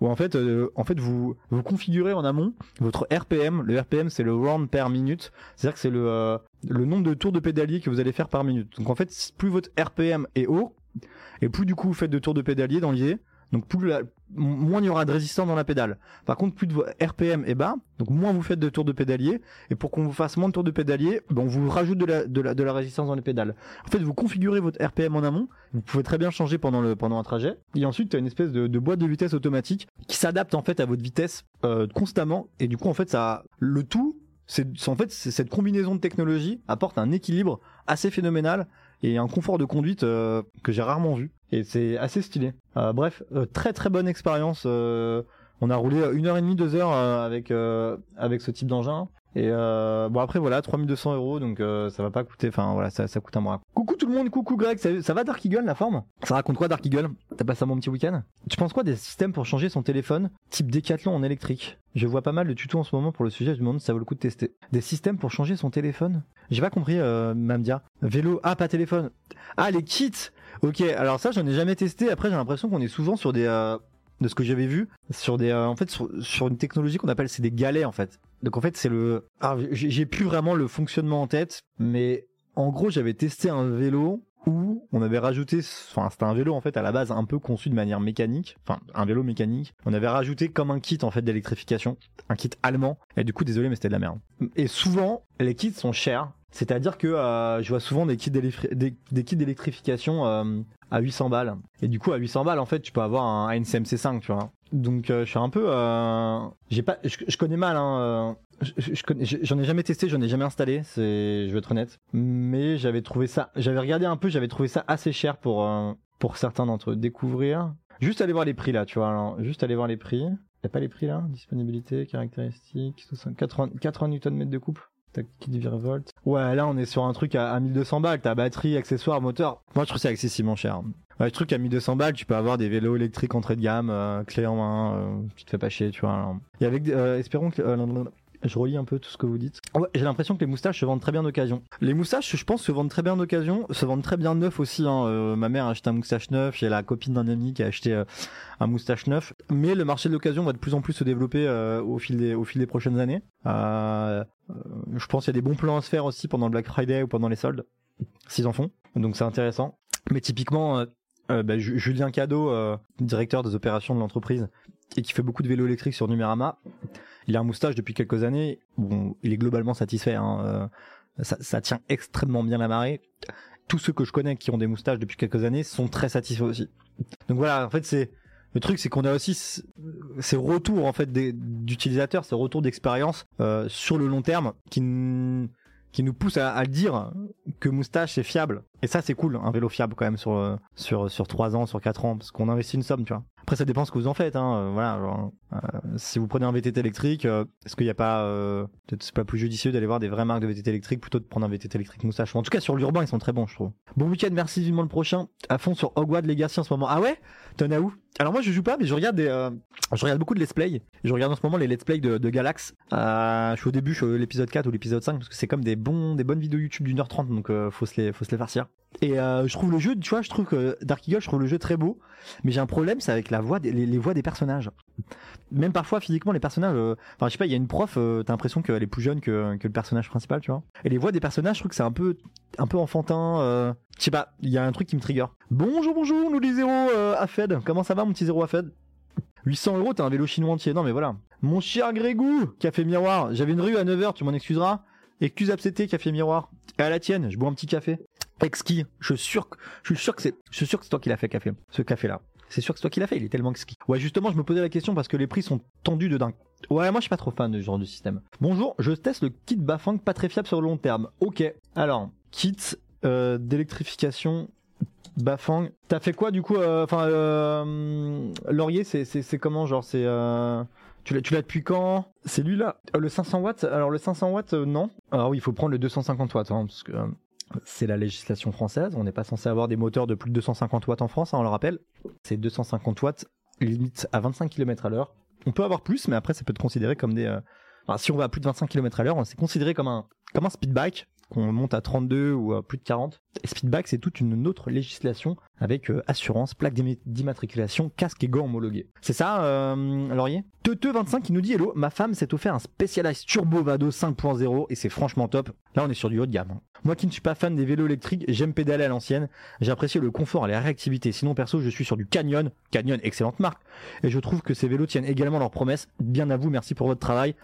où en fait, euh, en fait vous vous configurez en amont votre RPM. Le RPM c'est le round per minute, c'est-à-dire que c'est le euh, le nombre de tours de pédalier que vous allez faire par minute. Donc en fait, plus votre RPM est haut et plus du coup vous faites de tours de pédalier dans l'idée. Donc plus la- moins il y aura de résistance dans la pédale. Par contre, plus de RPM est bas, donc moins vous faites de tours de pédalier. Et pour qu'on vous fasse moins de tours de pédalier, ben on vous rajoute de la, de, la, de la résistance dans les pédales. En fait, vous configurez votre RPM en amont. Vous pouvez très bien changer pendant, le, pendant un trajet. Et ensuite, tu as une espèce de, boîte de vitesse automatique qui s'adapte en fait à votre vitesse euh, constamment. Et du coup, en fait, ça, le tout, c'est en fait cette combinaison de technologies apporte un équilibre assez phénoménal et un confort de conduite euh, que j'ai rarement vu. Et c'est assez stylé. Euh, bref, euh, très très bonne expérience. on a roulé une heure et demie, deux heures avec avec ce type d'engin. Et euh, bon après voilà 3200 euros donc euh, ça va pas coûter enfin voilà ça, ça coûte un bras. Coucou tout le monde coucou Greg ça, va Dark Eagle la forme? Ça raconte quoi Dark Eagle? T'as passé un bon petit week-end? Tu penses quoi des systèmes pour changer son téléphone? Type Decathlon en électrique. Je vois pas mal de tutos en ce moment pour le sujet je me demande si ça vaut le coup de tester. Des systèmes pour changer son téléphone? J'ai pas compris euh, Mamdia. Vélo ah pas téléphone. Ah les kits! Ok alors ça j'en ai jamais testé. Après j'ai l'impression qu'on est souvent sur des euh, de ce que j'avais vu sur des euh, en fait sur, une technologie qu'on appelle c'est des galets en fait. Donc en fait c'est le j'ai j'ai plus vraiment le fonctionnement en tête mais en gros j'avais testé un vélo où on avait rajouté enfin c'était un vélo en fait à la base un peu conçu de manière mécanique enfin un vélo mécanique on avait rajouté comme un kit en fait d'électrification un kit allemand et du coup désolé mais c'était de la merde et souvent les kits sont chers c'est-à-dire que euh, je vois souvent des kits d'électrification euh, à 800 balles. Et du coup, à 800 balles, en fait, tu peux avoir un NCMC5, tu vois. Donc, euh, je suis un peu, euh, j'ai pas, je, je connais mal, hein. Euh, je- je j'en ai jamais testé, j'en ai jamais installé, c'est, je vais être honnête. Mais j'avais trouvé ça, j'avais regardé un peu, j'avais trouvé ça assez cher pour, euh, pour certains d'entre eux. Découvrir, juste aller voir les prix là, tu vois. Juste aller voir les prix. Y a pas les prix là? Disponibilité, caractéristiques, 80, 80 Nm de couple. Tac, kit Virvolt. Ouais, là on est sur un truc à, à 1200 balles. T'as batterie, accessoires, moteur. Moi je trouve ça excessivement cher. Ouais, le truc à 1200 balles, tu peux avoir des vélos électriques entrée de gamme, euh, clé en main, euh, tu te fais pas chier, tu vois. alors. Et avec, euh, espérons que, euh, je relis un peu tout ce que vous dites. Ouais, j'ai l'impression que les moustaches se vendent très bien d'occasion. Les moustaches, je pense, se vendent très bien d'occasion, se vendent très bien neuf aussi. Hein. Euh, ma mère a acheté un moustache neuf, j'ai la copine d'un ami qui a acheté euh, un moustache neuf. Mais le marché de l'occasion va de plus en plus se développer euh, au fil des prochaines années. Je pense qu'il y a des bons plans à se faire aussi pendant le Black Friday ou pendant les soldes, s'ils en font. Donc c'est intéressant. Mais typiquement, bah, Ju- Julien Cadeau, directeur des opérations de l'entreprise, et qui fait beaucoup de vélos électriques sur Numérama, il a un moustache depuis quelques années. Il est globalement satisfait. Hein, euh, ça, tient extrêmement bien la marée. tous ceux que je connais qui ont des moustaches depuis quelques années sont très satisfaits aussi. Donc voilà, en fait, c'est le truc, c'est qu'on a aussi ces retours en fait d'utilisateurs, ces retours d'expérience euh, sur le long terme qui qui nous poussent à, à dire que moustache c'est fiable. Et ça, c'est cool, un vélo fiable quand même sur euh, sur sur trois ans, sur quatre ans, parce qu'on investit une somme, tu vois. Après, ça dépend ce que vous en faites. Hein. euh, Voilà, euh, si vous prenez un VTT électrique, est-ce qu'il n'y a pas, peut-être c'est pas plus judicieux d'aller voir des vraies marques de VTT électrique plutôt de prendre un VTT électrique moustache? En tout cas, sur l'urbain, ils sont très bons, je trouve. Bon week-end, merci vivement le prochain. À fond sur Hogwarts Legacy en ce moment. Ah ouais? T'en as où? Alors moi, je joue pas, mais je regarde des, euh, je regarde beaucoup de let's play. Je regarde en ce moment les let's play de, de Galax. Euh, je suis au début, je suis l'épisode 4 ou l'épisode 5 parce que c'est comme des bons, des bonnes vidéos YouTube d'une heure trente, donc euh, faut se les, faut se les farcir. Et je trouve le jeu, tu vois, je trouve que Dark Eagle, je trouve le jeu très beau, mais j'ai un problème, c'est avec la voix, les, voix des personnages. Même parfois physiquement, les personnages, euh, enfin je sais pas, il y a une prof, euh, t'as l'impression qu'elle est plus jeune que, le personnage principal, tu vois. Et les voix des personnages, je trouve que c'est un peu, un peu enfantin. Euh, je sais pas, il y a un truc qui me trigger. Bonjour, bonjour, nous les zéros euh, Afed. Comment ça va, mon petit zéro Afed 800 euros, t'as un vélo chinois entier. Non, mais voilà. Mon cher Grégou, café miroir. J'avais une rue à 9h, tu m'en excuseras? Excuse ABCT, café miroir. Et à la tienne, je bois un petit café. Exquis. Je suis sûr, que- je suis sûr que c'est, je suis sûr que c'est toi qui l'as fait café. Ce café-là. C'est sûr que c'est toi qui l'as fait, il est tellement exquis. Ouais, justement, je me posais la question parce que les prix sont tendus de dingue. Ouais, moi je suis pas trop fan de ce genre de système. Bonjour, je teste le kit Bafang pas très fiable sur le long terme. Ok. Alors, kit euh, d'électrification Bafang. T'as fait quoi du coup euh, Enfin, euh, Laurier, c'est comment genre c'est euh, tu l'as depuis quand? C'est lui là. Euh, le 500 watts. Alors le 500 watts, non. Alors oui, il faut prendre le 250 watts hein, parce que c'est la législation française. On n'est pas censé avoir des moteurs de plus de 250 watts en France, hein, on le rappelle. C'est 250 watts, limite à 25 km à l'heure. On peut avoir plus, mais après ça peut être considéré comme des. euh, si on va à plus de 25 km à l'heure, c'est considéré comme un comme un speed bike qu'on monte à 32 ou à plus de 40. Et speed bike, c'est toute une autre législation avec euh, assurance, plaque d'immatriculation, casque et gants homologués. C'est ça, euh, Laurier? Teuteux25 qui nous dit Hello, ma femme s'est offert un Specialized Turbo Vado 5.0 et c'est franchement top. Là, on est sur du haut de gamme. hein. Moi qui ne suis pas fan des vélos électriques, j'aime pédaler à l'ancienne. J'apprécie le confort et la réactivité. Sinon, perso, je suis sur du Canyon. Canyon, excellente marque. Et je trouve que ces vélos tiennent également leurs promesses. Bien à vous, merci pour votre travail.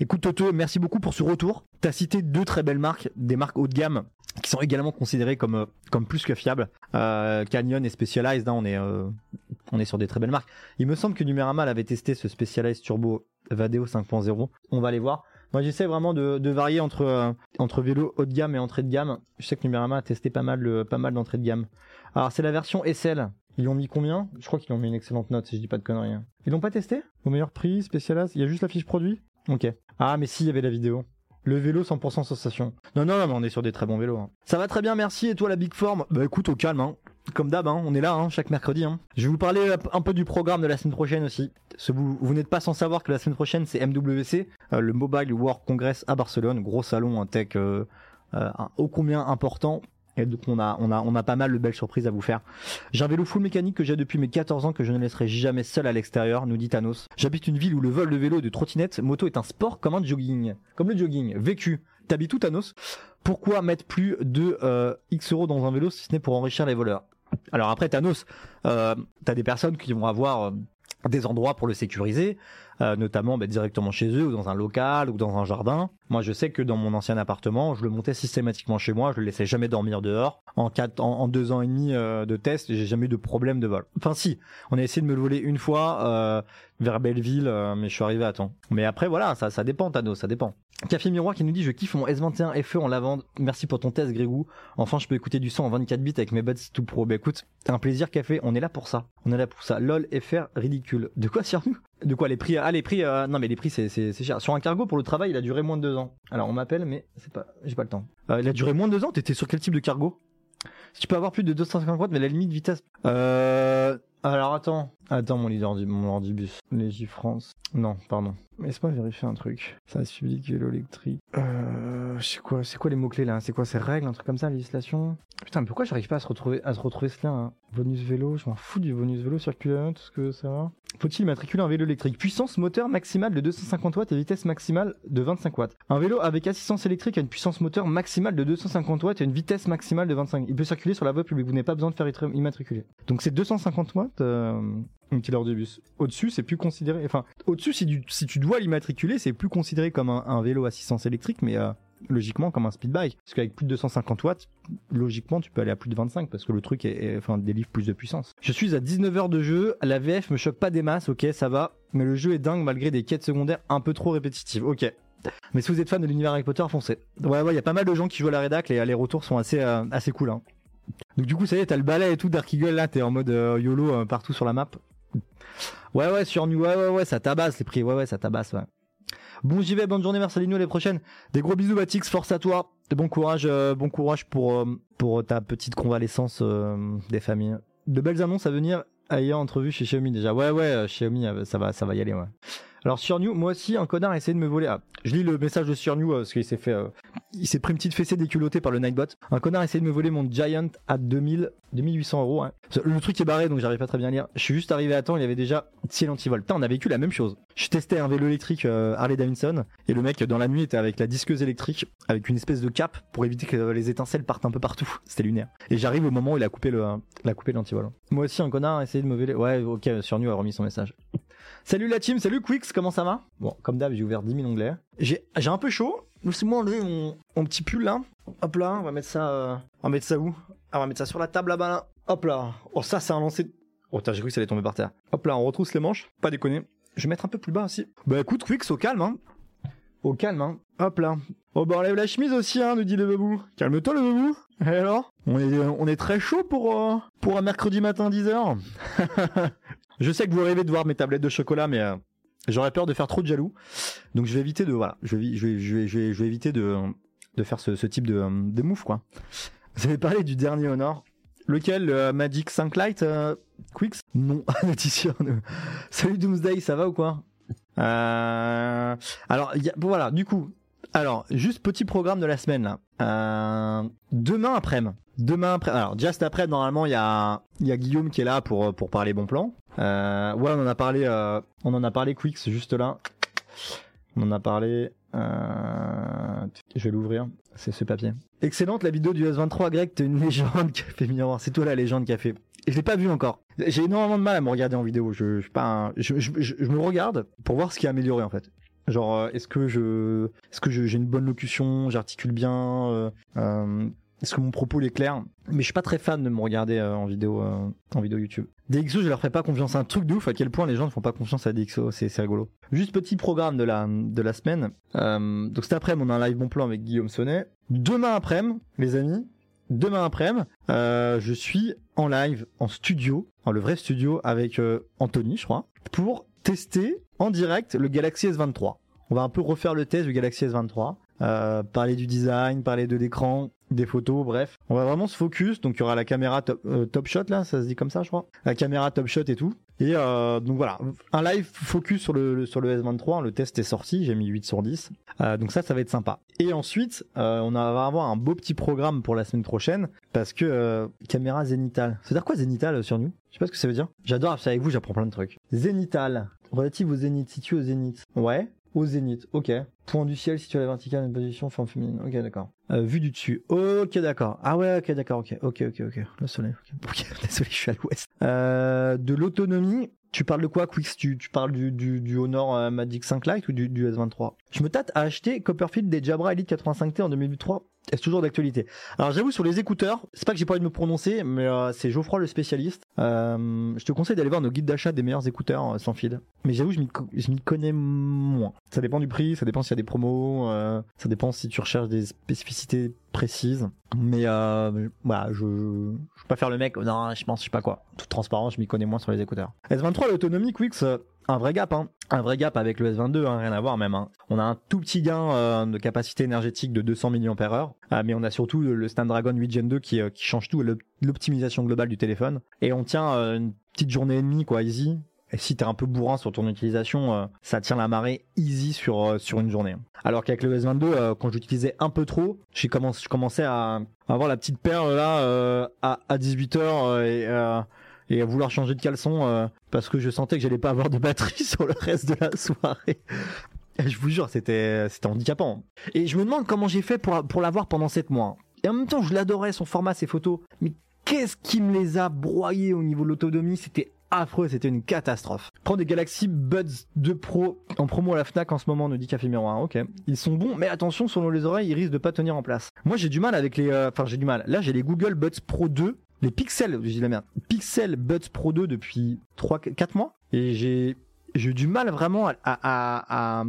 Écoute, Toto, merci beaucoup pour ce retour. T'as cité deux très belles marques, des marques haut de gamme qui sont également considérées comme, euh, comme plus que fiables. Euh, Canyon et Specialized, hein, on, est, euh, on est sur des très belles marques. Il me semble que Numérama avait testé ce Specialized Turbo Vadeo 5.0. On va aller voir. Moi, j'essaie vraiment de, de varier entre, euh, entre vélo haut de gamme et entrée de gamme. Je sais que Numérama a testé pas mal, pas mal d'entrées de gamme. Alors, c'est la version SL. Ils ont mis combien? Je crois qu'ils ont mis une excellente note, si je dis pas de conneries. hein. Ils l'ont pas testé? Au meilleur prix, Specialized? Il y a juste la fiche produit? Ok. Ah, mais si, il y avait la vidéo. Le vélo 100% sensation. Non, non, non, mais on est sur des très bons vélos. hein. Ça va très bien, merci. Et toi, la Big Form? Bah écoute, au calme, hein. Comme d'hab, hein, on est là, hein, chaque mercredi. Hein. Je vais vous parler euh, un peu du programme de la semaine prochaine aussi. Vous, n'êtes pas sans savoir que la semaine prochaine, c'est MWC, euh, le Mobile World Congress à Barcelone. Gros salon, un tech euh, un ô combien important. Et donc on a, on, a, on a pas mal de belles surprises à vous faire. J'ai un vélo full mécanique que j'ai depuis mes 14 ans que je ne laisserai jamais seul à l'extérieur, nous dit Thanos. J'habite une ville où le vol de vélo et de trottinette moto est un sport comme un jogging. Comme le jogging, vécu. T'habites où Thanos? Pourquoi mettre plus de euh, X euros dans un vélo si ce n'est pour enrichir les voleurs? Alors après Thanos, euh, t'as des personnes qui vont avoir euh, des endroits pour le sécuriser, euh, notamment bah, directement chez eux ou dans un local ou dans un jardin. Moi, je sais que dans mon ancien appartement, je le montais systématiquement chez moi, je le laissais jamais dormir dehors. En quatre, en, en deux ans et demi euh, de test, j'ai jamais eu de problème de vol. Enfin, si, on a essayé de me le voler une fois euh, vers Belleville, euh, mais je suis arrivé à temps. Mais après, voilà, ça, ça dépend, Thanos, ça dépend. Café Miroir qui nous dit je kiffe mon S21 FE en lavande. Merci pour ton test Grégou. Enfin je peux écouter du son en 24 bits avec mes buds tout pro. Bah écoute, un plaisir Café, on est là pour ça. On est là pour ça. LOL FR ridicule. De quoi sur nous De quoi les prix Ah les prix euh, non mais les prix c'est cher. Sur un cargo pour le travail, il a duré moins de deux ans. Alors on m'appelle mais c'est pas j'ai pas le temps. Euh, il a duré moins de deux ans, t'étais sur quel type de cargo? Si tu peux avoir plus de 250 watts mais la limite vitesse euh alors attends, attends mon leader du mon ordibus, Légi France. Non, pardon. Laisse-moi vérifier un truc. Service public, vélo électrique. Euh, c'est quoi, c'est quoi les mots clés là? C'est quoi ces règles, un truc comme ça, législation? Putain, pourquoi j'arrive pas à se retrouver, à se retrouver ce lien hein Bonus vélo, je m'en fous du bonus vélo circulaire, tout ce que ça va. Faut-il matriculer un vélo électrique? Puissance moteur maximale de 250 watts et vitesse maximale de 25 watts. Un vélo avec assistance électrique a une puissance moteur maximale de 250 watts et une vitesse maximale de 25. Il peut circuler sur la voie publique. Vous n'avez pas besoin de faire être immatriculé. Donc c'est 250 watts. Euh... Une de bus. Au-dessus, c'est plus considéré. Enfin, au-dessus, si, tu- si tu dois l'immatriculer, c'est plus considéré comme un, un vélo assistance électrique, mais euh, logiquement comme un speed bike. Parce qu'avec plus de 250 watts, logiquement tu peux aller à plus de 25 parce que le truc est, enfin délivre plus de puissance. Je suis à 19 heures de jeu, la VF me choque pas des masses, ok ça va, mais le jeu est dingue malgré des quêtes secondaires un peu trop répétitives, ok. Mais si vous êtes fan de l'univers Harry Potter, foncez. Ouais ouais, il y a pas mal de gens qui jouent à la rédac, les, les retours sont assez euh, assez cool. Hein. Donc du coup ça y est, t'as le balai et tout, Dark Eagle là, t'es en mode euh, YOLO euh, partout sur la map. Ouais ouais, sur New, ouais ouais ouais, ça tabasse les prix, ouais ouais, ça tabasse ouais. Bon j'y vais, bonne journée Marcelino, les prochaines. Des gros bisous Batix, force à toi. Bon courage, euh, bon courage pour euh, pour ta petite convalescence euh, des familles. De belles annonces à venir ayant entrevu chez Xiaomi déjà. Ouais ouais, Xiaomi ça va ça va y aller ouais. Alors sur New, moi aussi un connard a essayé de me voler. Ah, je lis le message de sur New parce qu'il s'est fait euh, il s'est pris une petite fessée déculottée par le Nightbot. Un connard a essayé de me voler mon Giant à 2000 2800 euros. hein. Le truc est barré donc j'arrive pas très bien à lire. Je suis juste arrivé à temps, il y avait déjà ciel anti-vol. Putain, on a vécu la même chose. Je testais un vélo électrique euh, Harley Davidson et le mec dans la nuit était avec la disqueuse électrique avec une espèce de cape pour éviter que les étincelles partent un peu partout. C'était lunaire. Et j'arrive au moment où il a coupé le il a coupé l'antivol. Moi aussi un connard a essayé de me voler. Ouais, OK, sur New a remis son message. Salut la team, salut Quix, comment ça va? Bon, comme d'hab, j'ai ouvert 10 000 onglets. J'ai un peu chaud. Laissez-moi enlever mon, mon petit pull là. Hop là, on va mettre ça euh, on va mettre ça où? Ah, on va mettre ça sur la table là-bas là. Hop là. Oh ça c'est un lancer. Oh putain, j'ai cru que ça allait tomber par terre. Hop là, on retrousse les manches, pas déconner. Je vais mettre un peu plus bas aussi. Bah écoute, Quix au calme hein. Au calme hein. Hop là. Oh bah enlève la chemise aussi hein, nous dit le babou. Calme-toi le babou. Et alors? On est, on est très chaud pour, euh, pour un mercredi matin 10h. je sais que vous rêvez de voir mes tablettes de chocolat mais euh, j'aurais peur de faire trop de jaloux. Donc je vais éviter de voilà, je vais je vais je vais, je vais éviter de de faire ce, type de euh, de move quoi. Vous avez parlé du dernier Honor. Lequel le Magic 5 Lite euh, Quicks? Non, Laetitia. Salut Doomsday, ça va ou quoi? Euh... Alors voilà, du coup, alors juste petit programme de la semaine là. Euh... Demain après-midi. Demain après. Alors juste après, normalement il y a y a Guillaume qui est là pour pour parler bon plan. Euh... Ouais, on en a parlé. euh, On en a parlé Quicks juste là. On en a parlé. Euh... Je vais l'ouvrir. C'est ce papier. Excellente la vidéo du S23, Greg, t'es une légende qui a fait miroir. C'est toi la légende qui a fait. Et je l'ai pas vu encore. J'ai énormément de mal à me regarder en vidéo. Je, je, suis pas un- je, je, je- je me regarde pour voir ce qui est amélioré en fait. Genre, euh, est-ce que je, est-ce que j'ai une bonne locution, j'articule bien, euh, est-ce que mon propos est clair? Mais je suis pas très fan de me regarder euh, en vidéo, euh, en vidéo YouTube. DxO, je leur ferai pas confiance. Un truc de ouf à quel point les gens ne font pas confiance à DxO. C'est rigolo. Juste petit programme de la de la semaine. Euh, donc cet après-midi, on a un live bon plan avec Guillaume Sonnet. Demain après-midi, les amis, demain après-midi, euh, je suis en live, en studio, en le vrai studio avec Anthony, je crois, pour tester en direct le Galaxy S23. On va un peu refaire le test du Galaxy S23, euh, parler du design, parler de l'écran, des photos, bref. On va vraiment se focus. Donc il y aura la caméra top, euh, top shot là, ça se dit comme ça, je crois. La caméra top shot et tout. Et euh, donc voilà, un live focus sur le, sur le S23. Le test est sorti, j'ai mis 8 sur 10. Euh, donc ça, ça va être sympa. Et ensuite, euh, on va avoir un beau petit programme pour la semaine prochaine parce que euh, caméra zénitale. Ça veut dire quoi zénitale euh, sur nous? Je sais pas ce que ça veut dire. J'adore, avec vous, j'apprends plein de trucs. Zénitale, relative au zénith, situé au zénith. Ouais. Au zénith, ok. Point du ciel situé à la verticale, une position, forme féminine. Ok, d'accord. Euh, vue du dessus. Ok, d'accord. Ah ouais, ok, d'accord, ok, ok, ok, ok. Le soleil. Ok, désolé, je suis à l'ouest. Euh, de l'autonomie. Tu parles de quoi, Quix? Tu, tu parles du, du, du Honor euh, Magic 5 Lite ou du, du S23 Je me tâte à acheter Copperfield des Jabra Elite 85T en 2003. Est-ce toujours d'actualité Alors j'avoue sur les écouteurs, c'est pas que j'ai pas envie de me prononcer, mais euh, c'est Geoffroy le spécialiste. Euh, je te conseille d'aller voir nos guides d'achat des meilleurs écouteurs euh, sans fil. Mais j'avoue je m'y connais moins. Ça dépend du prix, ça dépend s'il y a des promos, euh, ça dépend si tu recherches des spécificités précises. Mais euh, voilà, je, je peux pas faire le mec. Non, je pense je sais pas quoi. Toute transparence, je m'y connais moins sur les écouteurs. S23 l'autonomie euh, un vrai gap, hein. Un vrai gap avec le S22, hein, rien à voir même. Hein. On a un tout petit gain euh, de capacité énergétique de 200 mAh, euh, mais on a surtout le, Snapdragon 8 Gen 2 qui, euh, qui change tout, l'op- l'optimisation globale du téléphone. Et on tient euh, une petite journée et demie, quoi, easy. Et si t'es un peu bourrin sur ton utilisation, euh, ça tient la marée easy sur, sur une journée. Alors qu'avec le S22, euh, quand j'utilisais un peu trop, je commençais à, avoir la petite perle là à, à 18h et, et à vouloir changer de caleçon euh, parce que je sentais que j'allais pas avoir de batterie sur le reste de la soirée. Et je vous jure, c'était c'était handicapant. Et je me demande comment j'ai fait pour, pour l'avoir pendant 7 mois. Et en même temps, je l'adorais, son format, ses photos. Mais qu'est-ce qui me les a broyés au niveau de l'autonomie? C'était affreux, c'était une catastrophe. Prends des Galaxy Buds 2 Pro en promo à la Fnac en ce moment, nous dit Café Miroir. Ok, ils sont bons, mais attention, selon les oreilles, ils risquent de pas tenir en place. Moi, j'ai du mal avec les, euh, enfin, j'ai du mal. Là, j'ai les Google Buds Pro 2, les Pixel, dis la merde, Pixel Buds Pro 2 depuis 3, 4 mois, et j'ai j'ai eu du mal vraiment à, à, à,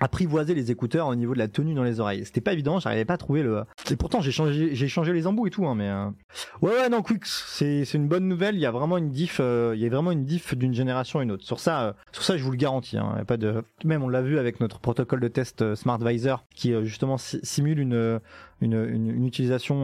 apprivoiser les écouteurs au niveau de la tenue dans les oreilles. C'était pas évident, j'arrivais pas à trouver le. Et pourtant j'ai changé, j'ai changé les embouts et tout, hein, mais euh, ouais ouais non Quicks, c'est une bonne nouvelle. Il y a vraiment une diff, euh, il y a vraiment une diff d'une génération à une autre. Sur ça, euh, sur ça je vous le garantis. Hein, pas de. Même on l'a vu avec notre protocole de test SmartVisor qui justement simule une, une, une utilisation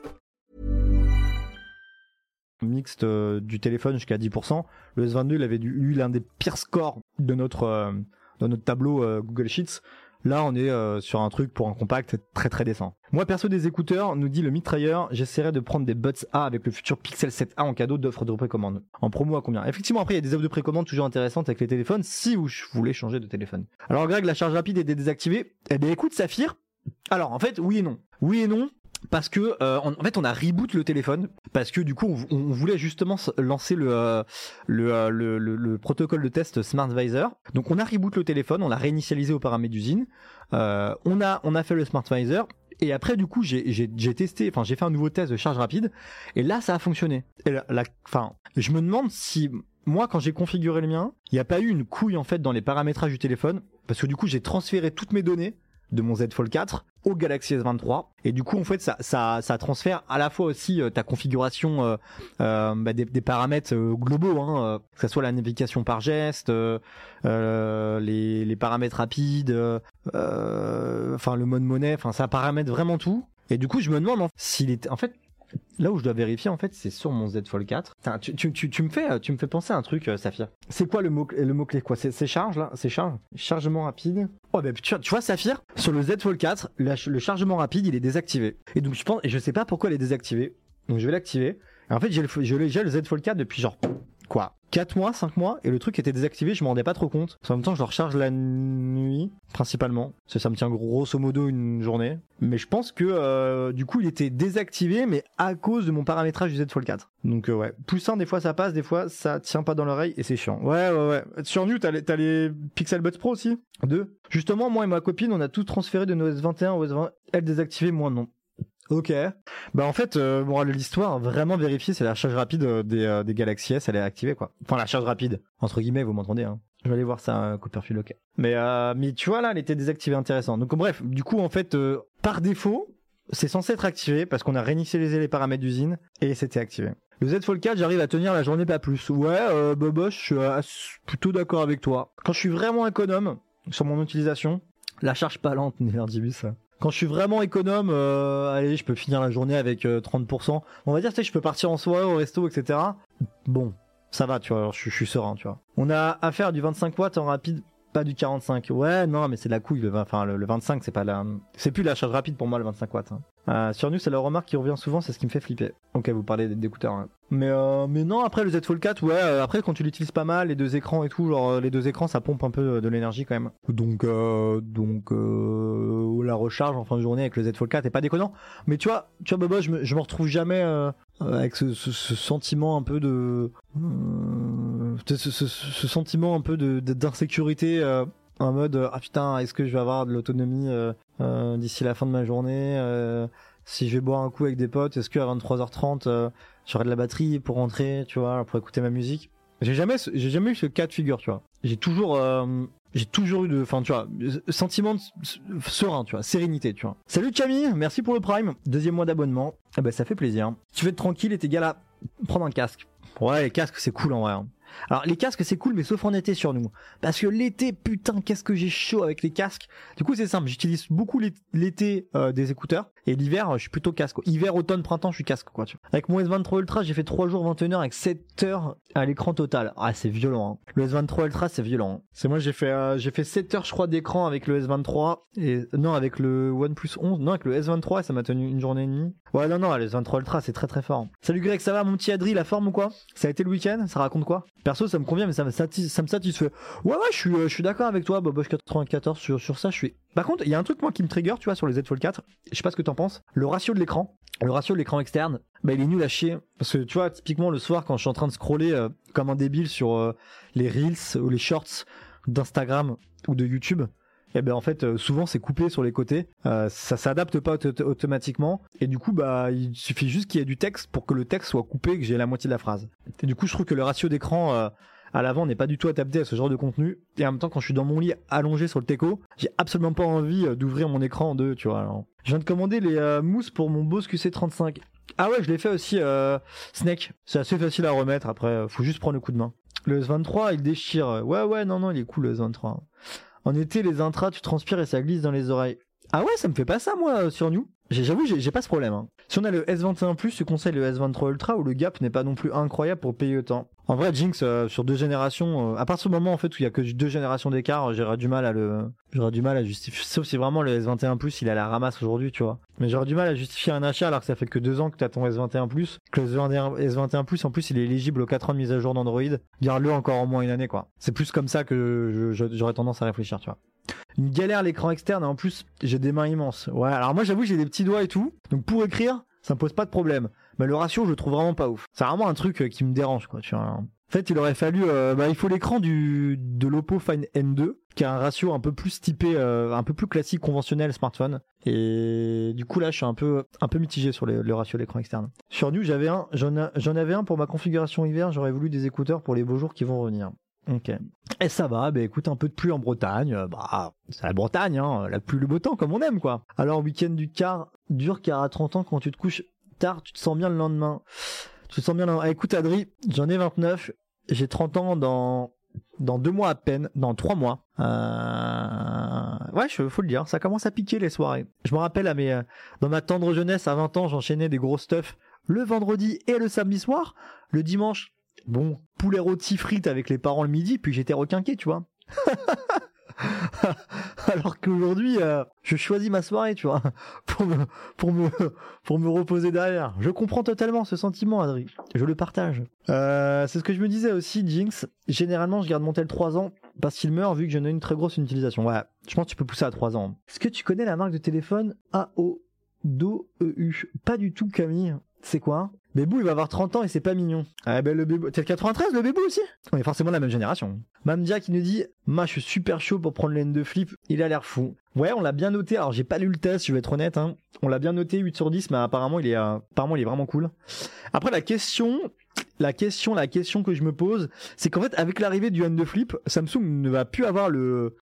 Mixte euh, du téléphone jusqu'à 10%. Le S22, il avait eu l'un des pires scores de notre euh, de notre tableau euh, Google Sheets. Là, on est sur un truc pour un compact très très décent. Moi, perso des écouteurs, nous dit le mitrailleur, j'essaierai de prendre des Buds A avec le futur Pixel 7A en cadeau d'offre de précommande. En promo à combien? Effectivement, après, il y a des offres de précommande toujours intéressantes avec les téléphones si vous voulez changer de téléphone. Alors, Greg, la charge rapide est désactivée. Eh bien, écoute, Saphir. Alors, en fait, oui et non. Oui et non. Parce que euh, en, en fait on a reboot le téléphone parce que du coup on, on voulait justement lancer le, euh, le, euh, le, le- le protocole de test SmartVisor. Donc on a reboot le téléphone, on l'a réinitialisé aux paramètres d'usine. Euh, on a on a fait le SmartVisor et après du coup j'ai testé, enfin j'ai fait un nouveau test de charge rapide et là ça a fonctionné. Et la- enfin je me demande si moi quand j'ai configuré le mien, il n'y a pas eu une couille en fait dans les paramétrages du téléphone parce que du coup j'ai transféré toutes mes données de mon Z Fold 4 au Galaxy S23 et du coup en fait ça ça, ça transfère à la fois aussi euh, ta configuration euh, euh, bah, des, paramètres globaux hein, que ça soit la navigation par geste les, les paramètres rapides enfin le mode monnaie enfin ça paramètre vraiment tout. Et du coup je me demande en- s'il est en fait Là où je dois vérifier en fait, c'est sur mon Z Fold 4. Putain, tu, me fais tu me fais penser à un truc, euh, Saphir. C'est quoi le mot le mot clé quoi? C'est charge là, c'est charge, chargement rapide? Oh bah tu, vois- Saphir, sur le Z Fold 4, la- le chargement rapide il est désactivé. Et donc je pense, et je sais pas pourquoi il est désactivé. Donc je vais l'activer. En fait j'ai le, le Z Fold 4 depuis genre quoi 4 mois, 5 mois, et le truc était désactivé, je m'en rendais pas trop compte. En même temps, je le recharge la nuit, principalement. Ça, me tient grosso modo une journée. Mais je pense que euh, du coup, il était désactivé, mais à cause de mon paramétrage du Z Fold 4. Donc euh, ouais, plus des fois ça passe, des fois ça tient pas dans l'oreille et c'est chiant. Ouais, ouais, ouais. Sur New, t'as les, t'as les Pixel Buds Pro aussi? Deux. Justement, moi et ma copine, on a tout transféré de nos S21 au S20. Elle désactivée, moi non. Ok. Bah en fait, euh, l'histoire vraiment vérifiée, c'est la charge rapide euh, des, euh, des Galaxy S, elle est activée quoi. Enfin la charge rapide, entre guillemets, vous m'entendez hein. Je vais aller voir ça, euh, Copperfield, ok. Mais tu vois là, elle était désactivée, intéressant. Donc bref, du coup en fait, par défaut, c'est censé être activé parce qu'on a réinitialisé les paramètres d'usine et c'était activé. Le Z Fold 4, j'arrive à tenir la journée pas plus. Ouais, euh, Bobo, je suis plutôt d'accord avec toi. Quand je suis vraiment économe sur mon utilisation, la charge pas lente, Nergibus. Quand je suis vraiment économe, euh, allez, je peux finir la journée avec euh, 30%. On va dire, tu sais, je peux partir en soirée, au resto, etc. Bon, ça va, tu vois, je, suis serein, tu vois. On a affaire du 25 watts en rapide, pas du 45. Ouais, non, mais c'est de la couille, le, 20 enfin, le 25, c'est pas la, c'est plus la charge rapide pour moi, le 25 watts. hein. Euh, sur nous, c'est la remarque qui revient souvent, c'est ce qui me fait flipper. Ok, vous parlez d'écouteurs. hein. Mais euh, mais non, après le Z Fold 4, ouais, euh, après quand tu l'utilises pas mal, les deux écrans et tout, genre les deux écrans, ça pompe un peu de l'énergie quand même. Donc donc la recharge en fin de journée avec le Z Fold 4 est pas déconnant. Mais tu vois, tu vois, Bobo, je me, je me retrouve jamais avec ce, sentiment un peu de ce, sentiment un peu d'insécurité. En mode euh, ah putain est-ce que je vais avoir de l'autonomie euh, euh, d'ici la fin de ma journée si je vais boire un coup avec des potes est-ce qu'à 23h30 euh, j'aurai de la batterie pour rentrer tu vois pour écouter ma musique? J'ai jamais j'ai jamais eu ce cas de figure tu vois j'ai toujours j'ai toujours eu de enfin tu vois sentiment serein tu vois sérénité tu vois salut Camille merci pour le prime deuxième mois d'abonnement eh ben ça fait plaisir tu veux être tranquille et t'es gars là prendre un casque. Ouais, les casques, c'est cool en vrai. hein. Alors les casques c'est cool mais sauf en été sur nous. Parce que l'été putain qu'est-ce que j'ai chaud avec les casques. Du coup c'est simple, j'utilise beaucoup l'é- l'été euh, des écouteurs et l'hiver je suis plutôt casque. Hiver, automne, printemps je suis casque quoi. Tu vois. Avec mon S23 Ultra j'ai fait 3 jours 21 heures avec 7 heures à l'écran total. Ah c'est violent. hein. Le S23 Ultra c'est violent. hein. C'est moi j'ai fait euh, j'ai fait 7 heures je crois d'écran avec le S23 et non avec le OnePlus 11 non avec le S23 et ça m'a tenu une journée et demie. Ouais non non le S23 Ultra c'est très très fort. Salut Greg ça va mon petit Adri la forme ou quoi? Ça a été le week-end? Ça raconte quoi? Perso ça me convient mais ça me, satis- ça me satisfait. Ouais ouais je suis euh, je suis d'accord avec toi Boboche 94 sur sur ça je suis. Par contre il y a un truc moi qui me trigger tu vois sur les Z Fold 4 je sais pas ce que t'en penses. Le ratio de l'écran le ratio de l'écran externe bah il est nul à chier. Parce que tu vois typiquement le soir quand je suis en train de scroller euh, comme un débile sur euh, les reels ou les shorts d'Instagram ou de YouTube et ben en fait euh, souvent c'est coupé sur les côtés. Euh, ça s'adapte pas auto- automatiquement. Et du coup bah il suffit juste qu'il y ait du texte pour que le texte soit coupé et que j'ai la moitié de la phrase. Et du coup je trouve que le ratio d'écran euh, à l'avant n'est pas du tout adapté à ce genre de contenu. Et en même temps quand je suis dans mon lit allongé sur le teco j'ai absolument pas envie euh, d'ouvrir mon écran en deux tu vois alors. je viens de commander les euh, mousses pour mon Bose QC35 ah ouais je l'ai fait aussi euh, Snake. C'est assez facile à remettre. Après euh, faut juste prendre le coup de main. Le S23 il déchire. Ouais ouais non non il est cool le S23 en été, les intras, tu transpires et ça glisse dans les oreilles. Ah ouais, ça me fait pas ça, moi, sur New. J'avoue, j'ai pas ce problème. hein. Si on a le S21+, tu conseilles le S23 Ultra où le gap n'est pas non plus incroyable pour payer autant? En vrai, Jinx, euh, sur deux générations, euh, à partir du moment en fait où il y a que deux générations d'écart, j'aurais du mal à le, j'aurais du mal à justifier. Sauf si vraiment le S21+, il est la ramasse aujourd'hui, tu vois. Mais j'aurais du mal à justifier un achat alors que ça fait que deux ans que t'as ton S21+, que le S21+, S21+, en plus, il est éligible aux 4 ans de mise à jour d'Android. Garde-le encore au moins une année, quoi. C'est plus comme ça que je- je- j'aurais tendance à réfléchir, tu vois une galère l'écran externe et en plus j'ai des mains immenses. Ouais, alors moi j'avoue j'ai des petits doigts et tout, donc pour écrire ça me pose pas de problème. Mais le ratio je le trouve vraiment pas ouf. C'est vraiment un truc euh, qui me dérange quoi. Tu vois. En fait il aurait fallu, euh, bah, il faut l'écran du de l'Oppo Find N2 qui a un ratio un peu plus typé, euh, un peu plus classique conventionnel smartphone. Et du coup là je suis un peu un peu mitigé sur le, ratio de l'écran externe. Sur New j'avais un, j'en avais un pour ma configuration hiver. J'aurais voulu des écouteurs pour les beaux jours qui vont revenir. Ok. Et ça va, bah écoute, un peu de pluie en Bretagne, euh, bah c'est la Bretagne, hein, la pluie, le beau temps comme on aime quoi. Alors week-end du quart, dur car à 30 ans quand tu te couches tard, tu te sens bien le lendemain. Tu te sens bien le lendemain. Écoute Adri, j'en ai 29, j'ai 30 ans dans dans deux mois à peine, dans trois mois. Euh... Ouais, faut le dire, ça commence à piquer les soirées. Je me rappelle à mes, euh, dans ma tendre jeunesse à 20 ans, j'enchaînais des gros stuff le vendredi et le samedi soir. Le dimanche, bon, poulet rôti frites avec les parents le midi, puis j'étais requinqué, tu vois. Alors qu'aujourd'hui, euh, je choisis ma soirée, tu vois, pour me, pour me, pour me reposer derrière. Je comprends totalement ce sentiment, Adri. Je le partage. Euh, c'est ce que je me disais aussi, Jinx. Généralement, je garde mon tel 3 ans parce qu'il meurt vu que j'en ai une très grosse utilisation. Ouais, je pense que tu peux pousser à 3 ans. Est-ce que tu connais la marque de téléphone AO EU Pas du tout, Camille. C'est quoi Bébou, il va avoir 30 ans et c'est pas mignon. Ah ben le bébou, t'es le 93 le bébou aussi? On est forcément de la même génération. Mamdia qui nous dit "Ma, je suis super chaud pour prendre l'aine de flip, il a l'air fou." Ouais, on l'a bien noté. Alors, j'ai pas lu le test, je vais être honnête hein. On l'a bien noté 8 sur 10 mais apparemment il est euh, apparemment il est vraiment cool. Après la question la question, la question que je me pose, c'est qu'en fait, avec l'arrivée du de Flip, Samsung ne va plus avoir le,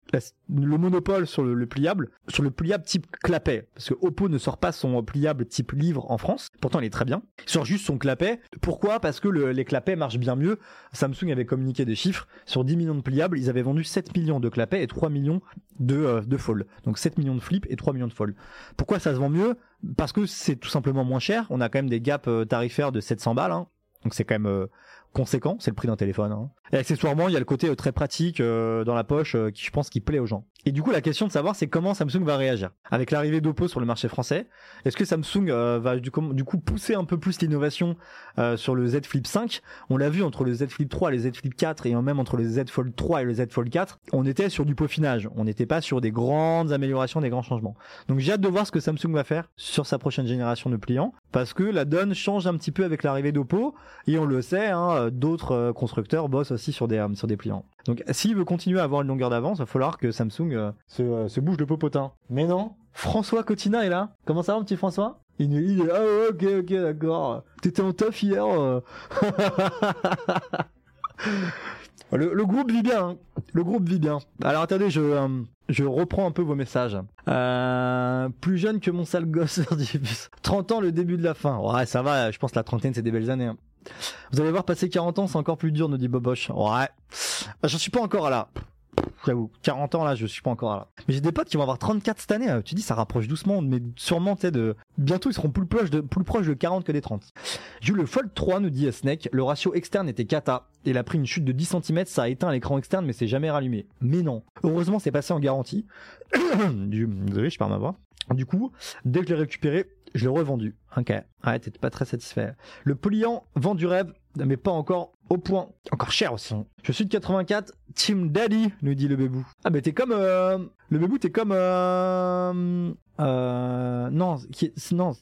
le monopole sur le, le pliable, sur le pliable type clapet. Parce que Oppo ne sort pas son pliable type livre en France. Pourtant, il est très bien. Il sort juste son clapet. Pourquoi? Parce que le- les clapets marchent bien mieux. Samsung avait communiqué des chiffres. Sur 10 millions de pliables, ils avaient vendu 7 millions de clapets et 3 millions de, euh, de fold. Donc 7 millions de flip et 3 millions de fold. Pourquoi ça se vend mieux? Parce que c'est tout simplement moins cher. On a quand même des gaps euh, tarifaires de 700 balles. hein. Donc c'est quand même euh, conséquent, c'est le prix d'un téléphone. hein. Et accessoirement, il y a le côté euh, très pratique euh, dans la poche euh, qui je pense qui plaît aux gens. Et du coup, la question de savoir c'est comment Samsung va réagir. Avec l'arrivée d'Oppo sur le marché français, est-ce que Samsung va du, coup pousser un peu plus l'innovation sur le Z Flip 5 On l'a vu entre le Z Flip 3 et le Z Flip 4 et même entre le Z Fold 3 et le Z Fold 4, on était sur du peaufinage. On n'était pas sur des grandes améliorations, des grands changements. Donc j'ai hâte de voir ce que Samsung va faire sur sa prochaine génération de pliants parce que la donne change un petit peu avec l'arrivée d'Oppo et on le sait, hein, d'autres euh, constructeurs bossent aussi sur des, euh, sur des pliants. Donc s'il veut continuer à avoir une longueur d'avance, il va falloir que Samsung euh, se, euh, se bouge de popotin. Mais non, François Cotina est là. Comment ça va, petit François? Il nous dit ah ouais, ok ok d'accord. T'étais en taf hier. euh. le, groupe vit bien. hein. Le groupe vit bien. Alors attendez, je euh, je reprends un peu vos messages. Euh, plus jeune que mon sale gosse. dit, 30 ans, le début de la fin. Ouais, ça va. Je pense que la trentaine, c'est des belles années. hein. Vous allez voir, passer 40 ans, c'est encore plus dur, nous dit Boboche. Ouais. Bah, J'en suis pas encore là. J'avoue, 40 ans là, je suis pas encore là. Mais j'ai des potes qui vont avoir 34 cette année. euh, Tu dis, ça rapproche doucement, mais sûrement, tu sais, de. Bientôt, ils seront plus proches de, plus proches de 40 que des 30. J'ai eu le Fold 3, nous dit Snake. Le ratio externe était cata. Il a pris une chute de 10 cm, ça a éteint l'écran externe, mais c'est jamais rallumé. Mais non. Heureusement, c'est passé en garantie. du... Désolé, je perds ma voix. Du coup, dès que je l'ai récupéré, je l'ai revendu. Ok. Ouais, t'étais pas très satisfait. Le pliant vend du rêve, mais pas encore au point. Encore cher aussi. Je suis de 84, Team Daddy, nous dit le bébou. Ah, mais t'es comme. euh, Le bébou, t'es comme. Euh... euh, Non, non,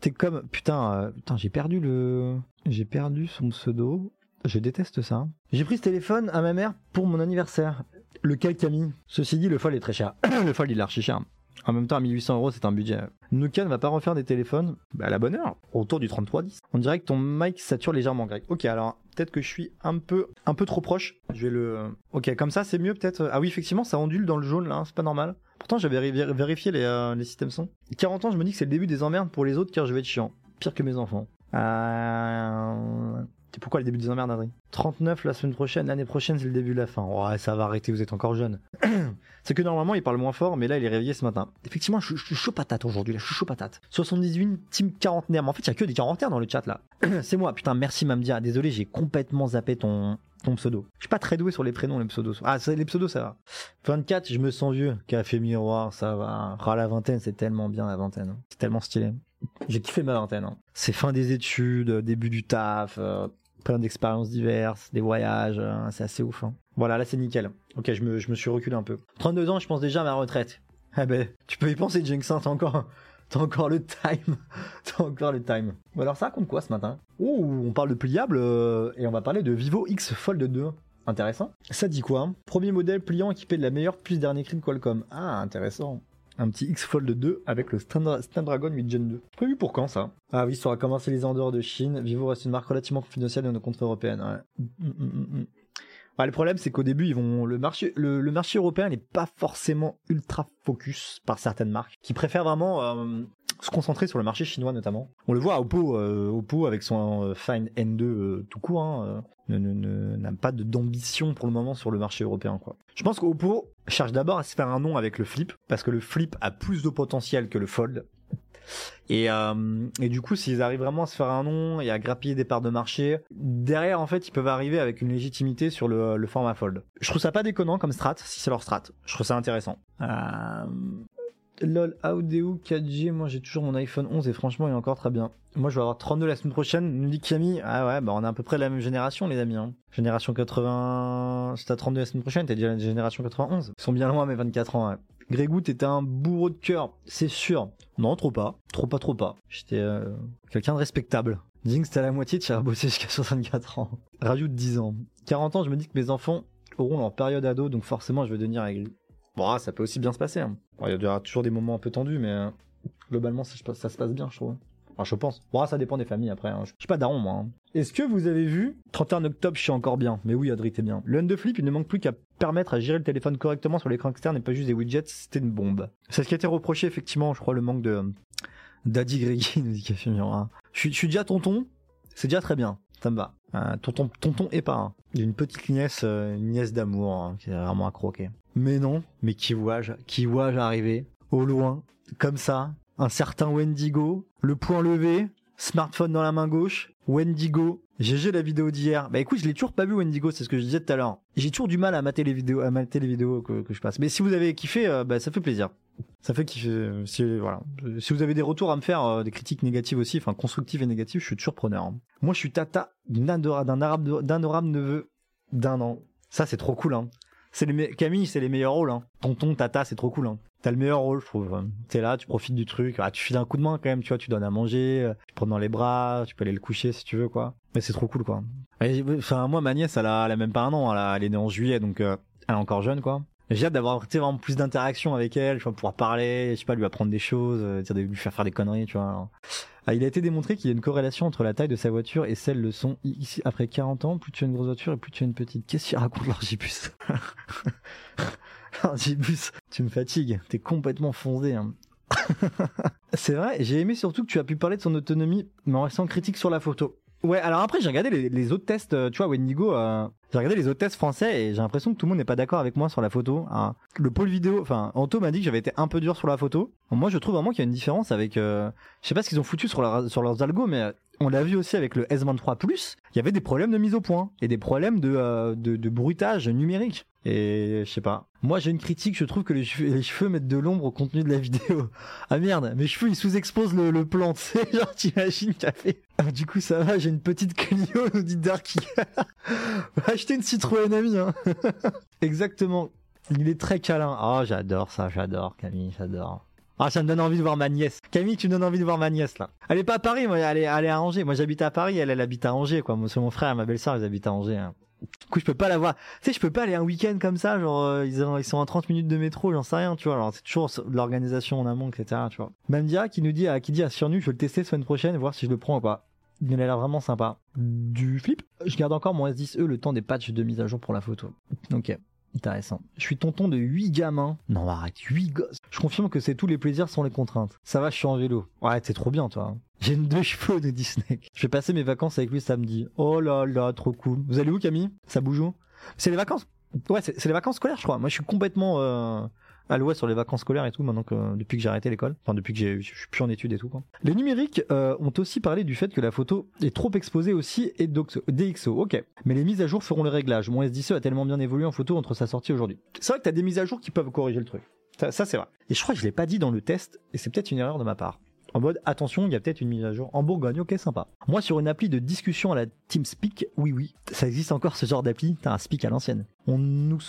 t'es comme. Putain, putain j'ai perdu le. J'ai perdu son pseudo. Je déteste ça. J'ai pris ce téléphone à ma mère pour mon anniversaire. Lequel Camille? Ceci dit, le fold est très cher. le fold, il est archi cher. En même temps, à 1800 euros, c'est un budget. Nokia ne va pas refaire des téléphones bah, à la bonne heure, autour du 3310. On dirait que ton mic sature légèrement, Greg. Ok, alors peut-être que je suis un peu, un peu trop proche. Je vais le. Ok, comme ça, c'est mieux peut-être. Ah oui, effectivement, ça ondule dans le jaune là, c'est pas normal. Pourtant, j'avais vé- vérifié les, euh, les systèmes son. 40 ans, je me dis que c'est le début des emmerdes pour les autres car je vais être chiant. Pire que mes enfants. Euh... C'est pourquoi le début des emmerdes, Adrien 39 la semaine prochaine, l'année prochaine, c'est le début de la fin. Ouais, ça va arrêter, vous êtes encore jeune. c'est que normalement, il parle moins fort, mais là, il est réveillé ce matin. Effectivement, je, suis chaud patate aujourd'hui, là, je suis chaud patate. 78 team quarantenaire, mais en fait, il y a que des quarantaires dans le chat, là. c'est moi, putain, merci Mamdia. Désolé, j'ai complètement zappé ton, ton pseudo. Je suis pas très doué sur les prénoms, les pseudos. Ah, les pseudos, ça va. 24, je me sens vieux. Café miroir, ça va. Ah, la vingtaine, c'est tellement bien, la vingtaine. hein. C'est tellement stylé. J'ai kiffé ma vingtaine. hein. C'est fin des études, début du taf, euh, plein d'expériences diverses, des voyages, euh, c'est assez ouf. hein. Voilà, là c'est nickel. Ok, je me, suis reculé un peu. 32 ans, je pense déjà à ma retraite. Ah ben, tu peux y penser, Jinxin, t'as encore, encore le time. t'as encore le time. Bon alors ça compte quoi ce matin? Ouh, on parle de pliable euh, et on va parler de Vivo X Fold 2. Intéressant. Ça dit quoi? Premier modèle pliant équipé de la meilleure puce dernier cri de Qualcomm. Ah, intéressant. Un petit X Fold 2 avec le Snapdra- Snapdragon 8 Gen 2. Prévu pour quand ça? Ah oui, ça aura commencé les en dehors de Chine. Vivo reste une marque relativement confidentielle dans nos contrées européennes. Ouais. Mm, mm, mm. Ouais, le problème, c'est qu'au début, ils vont le marché, le, le marché européen n'est pas forcément ultra focus par certaines marques qui préfèrent vraiment euh, se concentrer sur le marché chinois notamment. On le voit à Oppo, euh, Oppo avec son euh, Find N2 euh, tout court, hein, euh, n'a pas d'ambition pour le moment sur le marché européen. Quoi. Je pense qu'Oppo cherche d'abord à se faire un nom avec le Flip parce que le Flip a plus de potentiel que le Fold. Et, euh, et du coup, s'ils arrivent vraiment à se faire un nom et à grappiller des parts de marché, derrière, en fait, ils peuvent arriver avec une légitimité sur le, le format fold. Je trouve ça pas déconnant comme strat, si c'est leur strat. Je trouve ça intéressant. Euh... LOL, Audio 4G, moi j'ai toujours mon iPhone 11 et franchement il est encore très bien. Moi je vais avoir 32 la semaine prochaine, nous dit Camille. Ah ouais, bah on est à peu près la même génération les amis. Hein. Génération 80... Si t'as 32 la semaine prochaine, t'es déjà la génération 91. Ils sont bien loin mes 24 ans. Ouais. Grégou, t'étais un bourreau de cœur, c'est sûr. Non, trop pas. Trop pas, trop pas. J'étais euh, quelqu'un de respectable. Jinx, t'as la moitié, tu as bossé jusqu'à 64 ans. Rajoute 10 ans. 40 ans, je me dis que mes enfants auront leur période ado, donc forcément je vais devenir aigri. Bon, ah, ça peut aussi bien se passer. hein. Il y aura toujours des moments un peu tendus, mais euh, globalement, ça, se passe bien, je trouve. Je pense. Bon, ah, ça dépend des familles après. hein. Je suis pas daron, moi. hein. Est-ce que vous avez vu 31 octobre, je suis encore bien. Mais oui, Adri, t'es bien. Le Hand Flip, il ne manque plus qu'à permettre à gérer le téléphone correctement sur l'écran externe et pas juste des widgets. C'était une bombe. C'est ce qui a été reproché, effectivement, je crois, le manque de. Daddy Greggy nous dit Café Miroir. Je suis déjà tonton, c'est déjà très bien. Ça me va. Euh, tonton, tonton et parrain. J'ai une petite nièce, euh, une nièce d'amour, hein, qui est vraiment à croquer. Mais non, mais qui vois-je, qui vois-je arriver au loin, comme ça, un certain Wendigo, le poing levé, smartphone dans la main gauche, Wendigo. GG la vidéo d'hier. Bah écoute, je l'ai toujours pas vu Wendigo, c'est ce que je disais tout à l'heure. J'ai toujours du mal à mater les vidéos, à mater les vidéos que, que je passe. Mais si vous avez kiffé, euh, bah ça fait plaisir. Ça fait kiffer. euh, Si, voilà. si vous avez des retours à me faire, euh, des critiques négatives aussi, enfin constructives et négatives, je suis toujours preneur. hein. Moi, je suis tata d'un arabe, d'un adorable neveu d'un an. Ça, c'est trop cool. Hein. C'est les Camille, c'est les meilleurs rôles. Hein. Tonton, tata, c'est trop cool. Hein. T'as le meilleur rôle, je trouve. T'es là, tu profites du truc. Ah, tu files un coup de main quand même, tu vois. Tu donnes à manger, euh, tu prends dans les bras, tu peux aller le coucher si tu veux, quoi. Mais c'est trop cool, quoi. Enfin, moi, ma nièce, elle a, même pas un an. Elle, est née en juillet, donc elle est encore jeune, quoi. J'ai hâte d'avoir tu vraiment plus d'interaction avec elle, je vais pouvoir parler, je sais pas, lui apprendre des choses, euh, lui faire faire des conneries, tu vois. Ah, il a été démontré qu'il y a une corrélation entre la taille de sa voiture et celle de son ici après 40 ans, plus tu as une grosse voiture et plus tu as une petite. Qu'est-ce qu'il raconte l'orgibus L'orgibus, tu me fatigues, t'es complètement foncé. Hein. C'est vrai, j'ai aimé surtout que tu as pu parler de son autonomie, mais en restant critique sur la photo. Ouais, alors après, j'ai regardé les, autres tests, euh, tu vois, Wendigo, euh, j'ai regardé les autres tests français et j'ai l'impression que tout le monde n'est pas d'accord avec moi sur la photo. hein. Le pôle vidéo, enfin, Anto m'a dit que j'avais été un peu dur sur la photo. Moi, je trouve vraiment qu'il y a une différence avec, euh, je sais pas ce qu'ils ont foutu sur, sur leurs algos, mais euh, on l'a vu aussi avec le S23 Plus, il y avait des problèmes de mise au point et des problèmes de, euh, de, bruitage numérique. Et je sais pas. Moi, j'ai une critique, je trouve que les cheveux, mettent de l'ombre au contenu de la vidéo. Ah merde, mes cheveux ils sous-exposent le, le plan, tu sais, genre t'imagines a fait. Ah, du coup, ça va, j'ai une petite Clio, nous dit Darky. Acheter une Citroën Ami, hein. Exactement. Il est très câlin. Ah, j'adore ça, j'adore, Camille, j'adore. Ah, ça me donne envie de voir ma nièce. Camille, tu me donnes envie de voir ma nièce, là. Elle est pas à Paris, moi, elle est, elle à Angers. Moi, j'habite à Paris, elle, elle habite à Angers, quoi. Moi, c'est mon frère ma belle-sœur, ils habitent à Angers. hein. Du coup, je peux pas la voir. Tu sais, je peux pas aller un week-end comme ça, genre, euh, ils, ont- ils sont à 30 minutes de métro, j'en sais rien, tu vois. Alors, c'est toujours l'organisation en amont, etc., tu vois. Mamdia qui nous dit, à, qui dit à Surnu, je vais le tester semaine prochaine, voir si je le prends ou pas. Il a l'air vraiment sympa. Du flip, je garde encore mon S10e le temps des patchs de mise à jour pour la photo. Ok. Intéressant. Je suis tonton de 8 gamins. Non, arrête, 8 gosses. Je confirme que c'est tous les plaisirs sans les contraintes. Ça va, je suis en vélo. Ouais, c'est trop bien, toi. hein. J'ai une deux chevaux de Disney. Je vais passer mes vacances avec lui samedi. Oh là là, trop cool. Vous allez où, Camille? Ça bouge où? C'est les vacances? Ouais, c'est c'est les vacances scolaires, je crois. Moi, je suis complètement euh, à l'ouest sur les vacances scolaires et tout, maintenant que depuis que j'ai arrêté l'école. Enfin, depuis que je suis plus en études et tout. Les numériques euh, ont aussi parlé du fait que la photo est trop exposée aussi et DxO. Ok. Mais les mises à jour feront les réglages. Mon S10e a tellement bien évolué en photo entre sa sortie aujourd'hui. C'est vrai que t'as des mises à jour qui peuvent corriger le truc. Ça, ça, c'est vrai. Et je crois que je l'ai pas dit dans le test, et c'est peut-être une erreur de ma part. En mode, attention, il y a peut-être une mise à jour en Bourgogne, ok, sympa. Moi, sur une appli de discussion à la TeamSpeak, oui, oui, ça existe encore ce genre d'appli, t'as un speak à l'ancienne. On nous,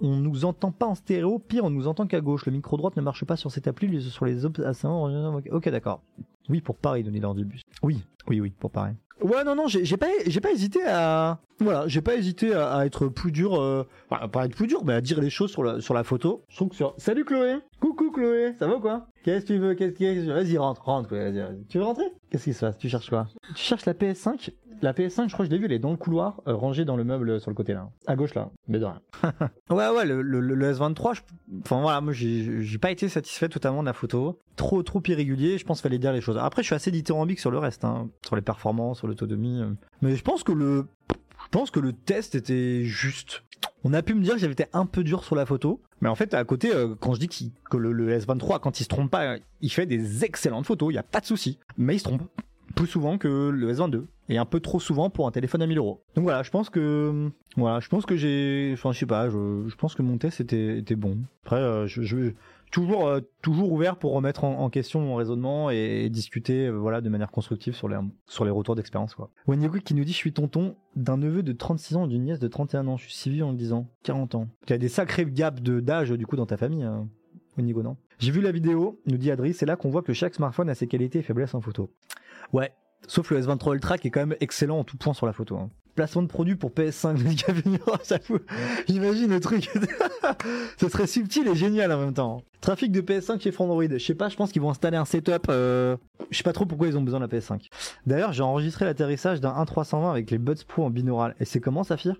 nous entend pas en stéréo, pire, on nous entend qu'à gauche. Le micro droite ne marche pas sur cette appli, sur les vraiment- ok, d'accord. Oui, pour Paris, donner l'heure du bus. Oui, oui, oui, pour Paris. Ouais, non, non, j'ai pas, j'ai pas hésité à, voilà, j'ai pas hésité à, être plus dur, euh, enfin, pas être plus dur, mais à dire les choses sur la, sur la photo. Je trouve que sur, salut Chloé, coucou Chloé, ça va quoi? Qu'est-ce que tu veux? Qu'est-ce que Vas-y, rentre, rentre, Chloé, vas-y, vas-y. Tu veux rentrer? Qu'est-ce qui se passe? Tu cherches quoi? Tu cherches la PS5 La PS5, je crois que je l'ai vue, elle est dans le couloir, euh, rangée dans le meuble euh, sur le côté là, à gauche là, mais de rien. ouais, ouais, le, le, le S23, je- enfin voilà, moi j'ai pas été satisfait totalement de la photo. Trop, trop irrégulier, je pense qu'il fallait dire les choses. Après, je suis assez dithyrambique sur le reste, hein, sur les performances, sur l'autonomie. euh. Mais je pense que le, je pense que le test était juste. On a pu me dire que j'avais été un peu dur sur la photo, mais en fait, à côté, quand je dis que le, le S23, quand il se trompe pas, il fait des excellentes photos, il y a pas de souci. Mais il se trompe plus souvent que le S22 et un peu trop souvent pour un téléphone à 1000 euros. Donc voilà, je pense que voilà, je pense que j'ai, enfin je sais pas, je, pense que mon test était, bon. Après, euh, je, je toujours euh, toujours ouvert pour remettre en, question mon raisonnement et, discuter euh, voilà de manière constructive sur les sur les retours d'expérience quoi. Wendigo qui nous dit je suis tonton d'un neveu de 36 ans et d'une nièce de 31 ans. Je suis si vieux en le disant 40 ans. Tu as des sacrés gaps d'âge du coup dans ta famille. Wendigo non? J'ai vu la vidéo, nous dit Adri, c'est là qu'on voit que chaque smartphone a ses qualités et faiblesses en photo. Ouais, sauf le S23 Ultra qui est quand même excellent en tout point sur la photo. hein. Placement de produit pour PS5 de ça fout. J'imagine le truc. Ce serait subtil et génial en même temps. Trafic de PS5 chez Frandroid. Je sais pas, je pense qu'ils vont installer un setup. Euh... Je sais pas trop pourquoi ils ont besoin de la PS5. D'ailleurs, j'ai enregistré l'atterrissage d'un 1.320 avec les Buds Pro en binaural. Et c'est comment, Saphir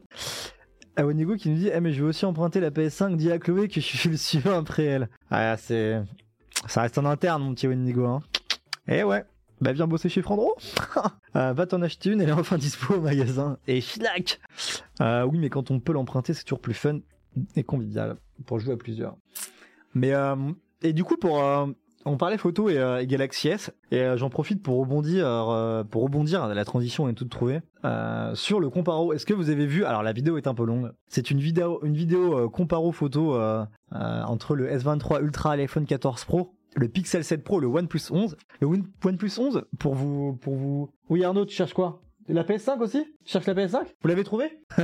ah, Wenigo qui nous dit, eh, mais je vais aussi emprunter la PS5, dis à Chloé que je suis le suivant après elle. Ah, c'est, ça reste en interne, mon petit Wenigo, hein. Eh ouais. Bah, viens bosser chez Frandro. Euh, va t'en acheter une, elle est enfin dispo au magasin. Et schnack euh, Oui, mais quand on peut l'emprunter, c'est toujours plus fun et convivial pour jouer à plusieurs. Mais, euh, et du coup, pour, on parlait photo et, et Galaxy S, et j'en profite pour rebondir, pour rebondir, la transition est toute trouvée, sur le comparo. Est-ce que vous avez vu, alors la vidéo est un peu longue, c'est une vidéo, comparo photo entre le S23 Ultra et l'iPhone 14 Pro, le Pixel 7 Pro, le OnePlus 11. Le One- OnePlus 11, pour vous, pour vous... Oui Arnaud, tu cherches quoi? La PS5 aussi? Tu cherches la PS5 Vous l'avez trouvé?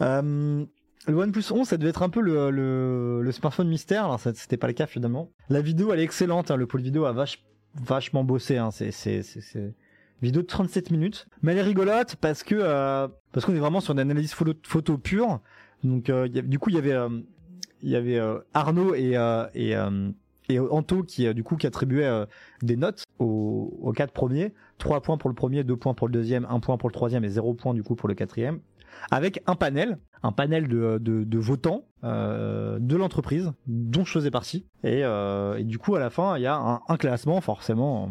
Euh, le OnePlus 11, ça devait être un peu le, le, le smartphone mystère. Alors, c'était pas le cas finalement. La vidéo, elle est excellente. hein. Le pôle vidéo a vache, vachement bossé. Hein. C'est, c'est, c'est, c'est- vidéo de 37 minutes. Mais elle est rigolote parce que euh, parce qu'on est vraiment sur une analyse photo, photo pure. Donc, euh, il y a- du coup, il y avait euh, il y avait euh, Arnaud et euh, et euh, et Anto qui du coup qui attribuait des notes aux, quatre premiers. 3 points pour le premier, 2 points pour le deuxième, 1 point pour le troisième et 0 point du coup pour le quatrième. Avec un panel, un panel de, de, votants de l'entreprise dont je faisais partie. Et, du coup à la fin il y a un, un classement forcément,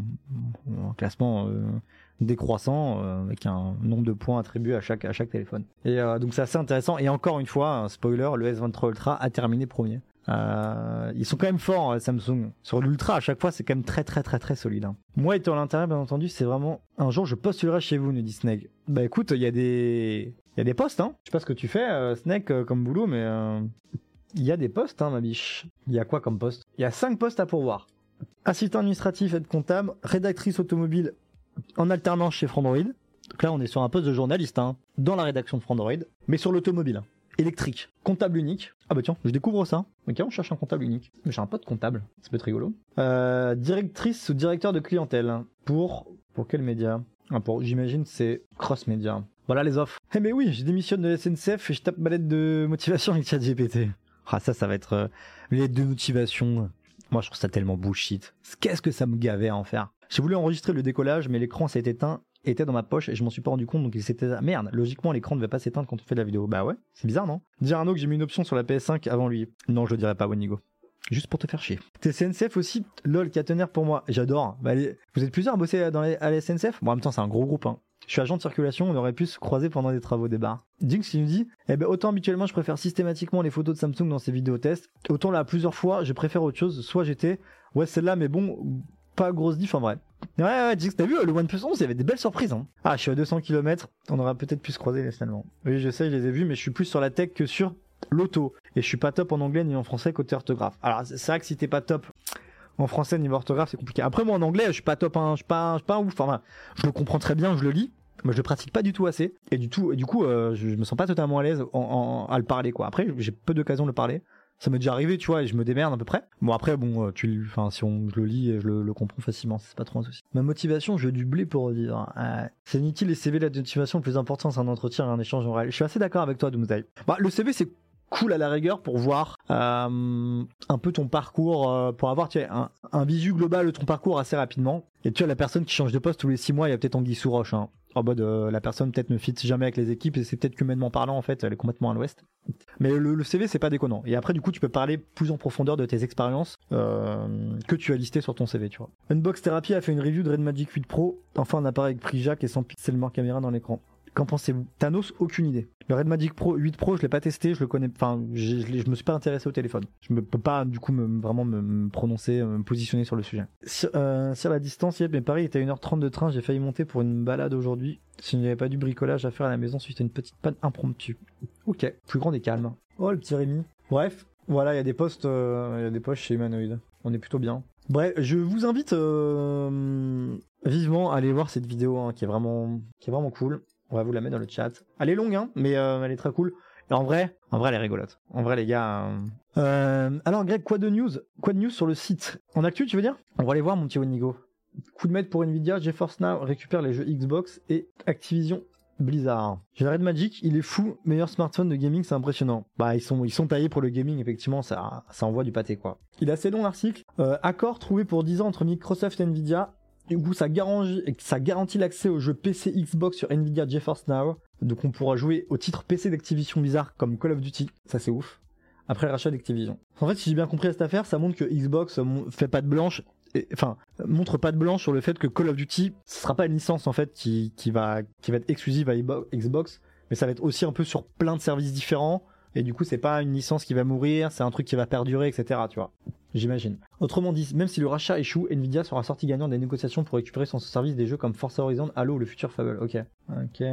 un classement décroissant euh, avec un nombre de points attribués à chaque, à chaque téléphone. Et euh, donc c'est assez intéressant. Et encore une fois, spoiler, le S23 Ultra a terminé premier. Euh, ils sont quand même forts Samsung. Sur l'Ultra, à chaque fois, c'est quand même très très très très solide. hein. Moi, étant à l'intérieur, bien entendu, c'est vraiment un jour je postulerai chez vous, nous dit Snake. Bah écoute, il y a des il y a des postes, hein. Je sais pas ce que tu fais, Snake, comme boulot, mais il y a des postes, hein, ma biche. Il y a quoi comme poste? Il y a cinq postes à pourvoir. Assistant administratif, aide comptable, rédactrice automobile en alternance chez Frandroid. Donc là, on est sur un poste de journaliste, hein, dans la rédaction de Frandroid, mais sur l'automobile. Électrique, comptable unique. Ah bah tiens, je découvre ça. Ok, on cherche un comptable unique. Mais j'ai un pote comptable, ça peut être rigolo. Euh, directrice ou directeur de clientèle hein, pour pour quel média? Ah, Pour j'imagine c'est cross média. Voilà les offres. Eh mais oui, je démissionne de la SNCF et je tape ma lettre de motivation avec ChatGPT. Ah ça, ça va être euh, de motivation. Moi, je trouve ça tellement bullshit. Qu'est-ce que ça me gavait à en faire? J'ai voulu enregistrer le décollage, mais l'écran s'est éteint, était dans ma poche et je m'en suis pas rendu compte, donc il s'était... Merde, logiquement, l'écran ne devait pas s'éteindre quand on fait de la vidéo. Bah ouais, c'est bizarre, non? Dire à Arnaud que j'ai mis une option sur la PS5 avant lui. Non, je le dirais pas, Wenigo. Juste pour te faire chier. T'es SNCF aussi, lol, catenaire pour moi. J'adore. Bah, vous êtes plusieurs à bosser dans à la SNCF Bon, en même temps, c'est un gros groupe, hein. Je suis agent de circulation, on aurait pu se croiser pendant des travaux des bars. Jinx, il nous dit, eh ben, autant habituellement, je préfère systématiquement les photos de Samsung dans ses vidéos tests, autant là, plusieurs fois, je préfère autre chose. Soit j'étais, ouais, celle-là, mais bon, pas grosse diff en vrai. Ouais, ouais, Jinx, t'as vu, le OnePlus 11, il y avait des belles surprises, hein. Ah, je suis à 200 km, on aurait peut-être pu se croiser finalement. Oui, je sais, je les ai vus, mais je suis plus sur la tech que sur l'auto. Et je suis pas top en anglais ni en français côté orthographe. Alors, c'est vrai que si t'es pas top en français niveau orthographe, c'est compliqué. Après, moi, en anglais, je suis pas top, je suis pas, je suis pas ouf. Enfin, je le comprends très bien, je le lis. Mais je le pratique pas du tout assez. Et du tout, et du coup, euh, je, je me sens pas totalement à l'aise à le parler, quoi. Après, j'ai peu d'occasion de le parler. Ça m'est déjà arrivé, tu vois, et je me démerde à peu près. Bon, après, bon, euh, tu, enfin, si on, le lis, je le, comprends facilement, c'est pas trop un souci. Ma motivation, je veux du blé pour revivre. Euh, c'est inutile les CV, la motivation, le plus important, c'est un entretien et un échange en réel. Je suis assez d'accord avec toi, Doomsday. Bah, le CV, c'est cool à la rigueur pour voir euh, un peu ton parcours, euh, pour avoir tu sais, un, visu global de ton parcours assez rapidement. Et tu vois, la personne qui change de poste tous les six mois, il y a peut-être Anguille sous roche. Hein. En mode, euh, la personne peut-être ne fit jamais avec les équipes et c'est peut-être qu'humainement parlant, en fait, elle est complètement à l'ouest. Mais le, CV, c'est pas déconnant. Et après, du coup, tu peux parler plus en profondeur de tes expériences que tu as listées sur ton CV, tu vois. Unbox Therapy a fait une review de Red Magic 8 Pro, enfin un appareil avec prix Jack et sans pixel mort caméra dans l'écran. Qu'en pensez-vous? Thanos, aucune idée. Le Red Magic Pro 8 Pro, je l'ai pas testé, je le connais, enfin, je, me suis pas intéressé au téléphone. Je me peux pas, du coup, me, vraiment me, prononcer, euh, me positionner sur le sujet. Sur, euh, la distance, yep, mais Paris était à 1h30 de train, j'ai failli monter pour une balade aujourd'hui. Si je n'avais pas du bricolage à faire à la maison suite à une petite panne impromptue. Ok, plus grand et calme. Oh, le petit Rémi. Bref, voilà, il y a des postes, euh, il y a des postes chez Humanoid. On est plutôt bien. Bref, je vous invite euh, vivement à aller voir cette vidéo hein, qui est vraiment, qui est vraiment cool. On va vous la mettre dans le chat. Elle est longue, hein, mais euh, elle est très cool. Et en vrai, en vrai, elle est rigolote. En vrai, les gars. euh, euh, alors, Greg, quoi de news Quoi de news sur le site? En actu, tu veux dire? On va aller voir, mon petit Wenigo. Coup de maître pour Nvidia, GeForce Now récupère les jeux Xbox et Activision Blizzard. J'ai Red Magic, il est fou, meilleur smartphone de gaming, c'est impressionnant. Bah ils sont ils sont taillés pour le gaming, effectivement, ça ça envoie du pâté quoi. Il est assez long l'article. Accord trouvé pour 10 ans entre Microsoft et Nvidia. Du coup, ça garantit, l'accès aux jeux PC Xbox sur Nvidia GeForce Now. Donc on pourra jouer au titre PC d'Activision Blizzard comme Call of Duty, ça c'est ouf. Après le rachat d'Activision. En fait, si j'ai bien compris cette affaire, ça montre que Xbox euh, fait pas de blanche enfin montre pas de blanche sur le fait que Call of Duty ce sera pas une licence en fait qui, va qui va être exclusive à Xbo- Xbox mais ça va être aussi un peu sur plein de services différents et du coup c'est pas une licence qui va mourir c'est un truc qui va perdurer etc tu vois. J'imagine. Autrement dit même si le rachat échoue Nvidia sera sorti gagnant des négociations pour récupérer son service des jeux comme Forza Horizon Halo ou le futur Fable. Ok. Ok.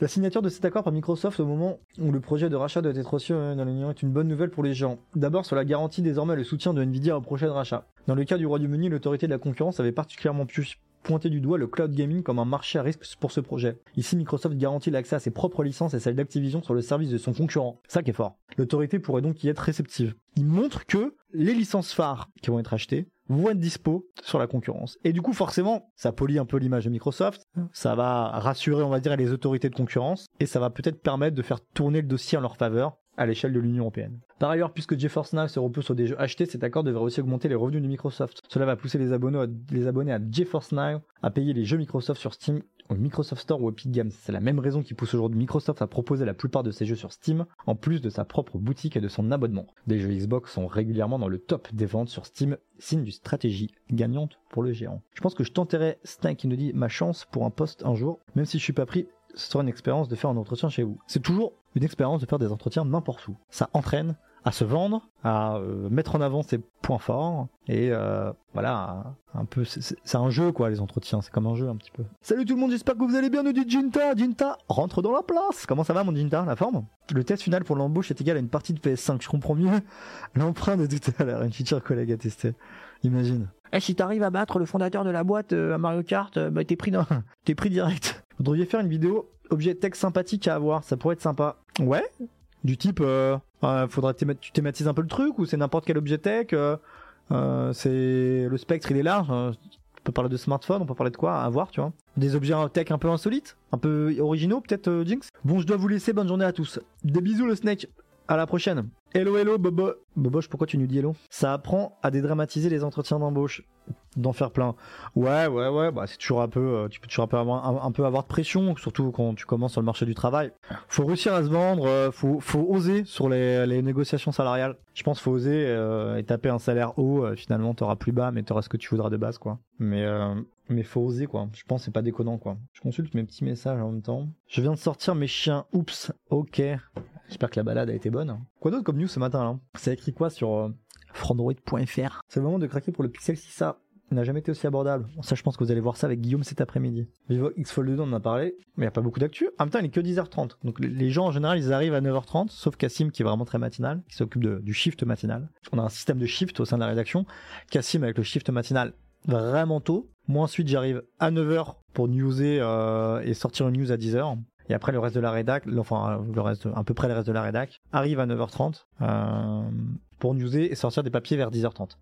La signature de cet accord par Microsoft au moment où le projet de rachat doit être reçu euh, dans l'Union est une bonne nouvelle pour les géants. D'abord, cela garantit désormais le soutien de Nvidia au prochain rachat. Dans le cas du Royaume-Uni, l'autorité de la concurrence avait particulièrement pu pointer du doigt le cloud gaming comme un marché à risque pour ce projet. Ici, Microsoft garantit l'accès à ses propres licences et celle d'Activision sur le service de son concurrent. Ça qui est fort. L'autorité pourrait donc y être réceptive. Il montre que les licences phares qui vont être achetées vont être dispo sur la concurrence. Et du coup, forcément, ça polie un peu l'image de Microsoft, ça va rassurer, on va dire, les autorités de concurrence, et ça va peut-être permettre de faire tourner le dossier en leur faveur, à l'échelle de l'Union européenne. Par ailleurs, puisque GeForce se repose sur des jeux achetés, cet accord devrait aussi augmenter les revenus de Microsoft. Cela va pousser les abonnés à, les à Now à payer les jeux Microsoft sur Steam au Microsoft Store ou Epic Games. C'est la même raison qui pousse aujourd'hui Microsoft à proposer la plupart de ses jeux sur Steam, en plus de sa propre boutique et de son abonnement. Des jeux Xbox sont régulièrement dans le top des ventes sur Steam, signe d'une stratégie gagnante pour le géant. Je pense que je tenterai Snake qui nous dit ma chance pour un poste un jour, même si je suis pas pris, ce sera une expérience de faire un entretien chez vous. C'est toujours une expérience de faire des entretiens n'importe où. Ça entraîne à se vendre, à euh, mettre en avant ses points forts et euh, voilà un peu c'est un jeu quoi les entretiens. C'est comme un jeu un petit peu. Salut tout le monde j'espère que vous allez bien. Nous dit Jinta. Jinta rentre dans la place. Comment ça va mon Jinta? La forme? Le test final pour l'embauche est égal à une partie de PS5 je comprends mieux l'emprunt de tout à l'heure. Une feature collègue à tester. Imagine. Eh si t'arrives à battre le fondateur de la boîte euh, à Mario Kart bah t'es pris dans t'es pris direct. Vous devriez faire une vidéo objet texte sympathique à avoir ça pourrait être sympa. Ouais du type euh, euh, faudrait tu thématises un peu le truc ou c'est n'importe quel objet tech euh, c'est le spectre il est large on peut parler de smartphone on peut parler de quoi à voir tu vois. Des objets tech un peu insolites un peu originaux peut-être Jinx? Bon je dois vous laisser bonne journée à tous. Des bisous le snake à la prochaine hello hello bobo boboche pourquoi tu nous dis hello? Ça apprend à dédramatiser les entretiens d'embauche d'en faire plein. Ouais, ouais, ouais, bah c'est toujours un peu, euh, tu peux toujours un peu avoir, un, peu avoir de pression, surtout quand tu commences sur le marché du travail. Faut réussir à se vendre, euh, faut, oser sur les, négociations salariales. Je pense faut oser euh, et taper un salaire haut. finalement, t'auras plus bas, mais t'auras ce que tu voudras de base, quoi. Mais mais faut oser, quoi. Je pense c'est pas déconnant, quoi. Je consulte mes petits messages en même temps. Je viens de sortir mes chiens. Oups. Ok. J'espère que la balade a été bonne. Quoi d'autre comme news ce matin là Ça écrit quoi sur frandroid.fr C'est le moment de craquer pour le Pixel 6a n'a jamais été aussi abordable. Ça, je pense que vous allez voir ça avec Guillaume cet après-midi. Vivo X Fold 2, on en a parlé, mais il n'y a pas beaucoup d'actu. En même temps, il est que 10h30. Donc, les gens, en général, ils arrivent à 9h30, sauf Cassim, qui est vraiment très matinal, qui s'occupe du shift matinal. On a un système de shift au sein de la rédaction. Cassim, avec le shift matinal, vraiment tôt. Moi, ensuite, j'arrive à 9h pour newser euh, et sortir une news à 10h. Et après, le reste de la rédac, enfin, le reste, à peu près le reste de la rédac, arrive à 9h30 euh, pour newser et sortir des papiers vers 10h30.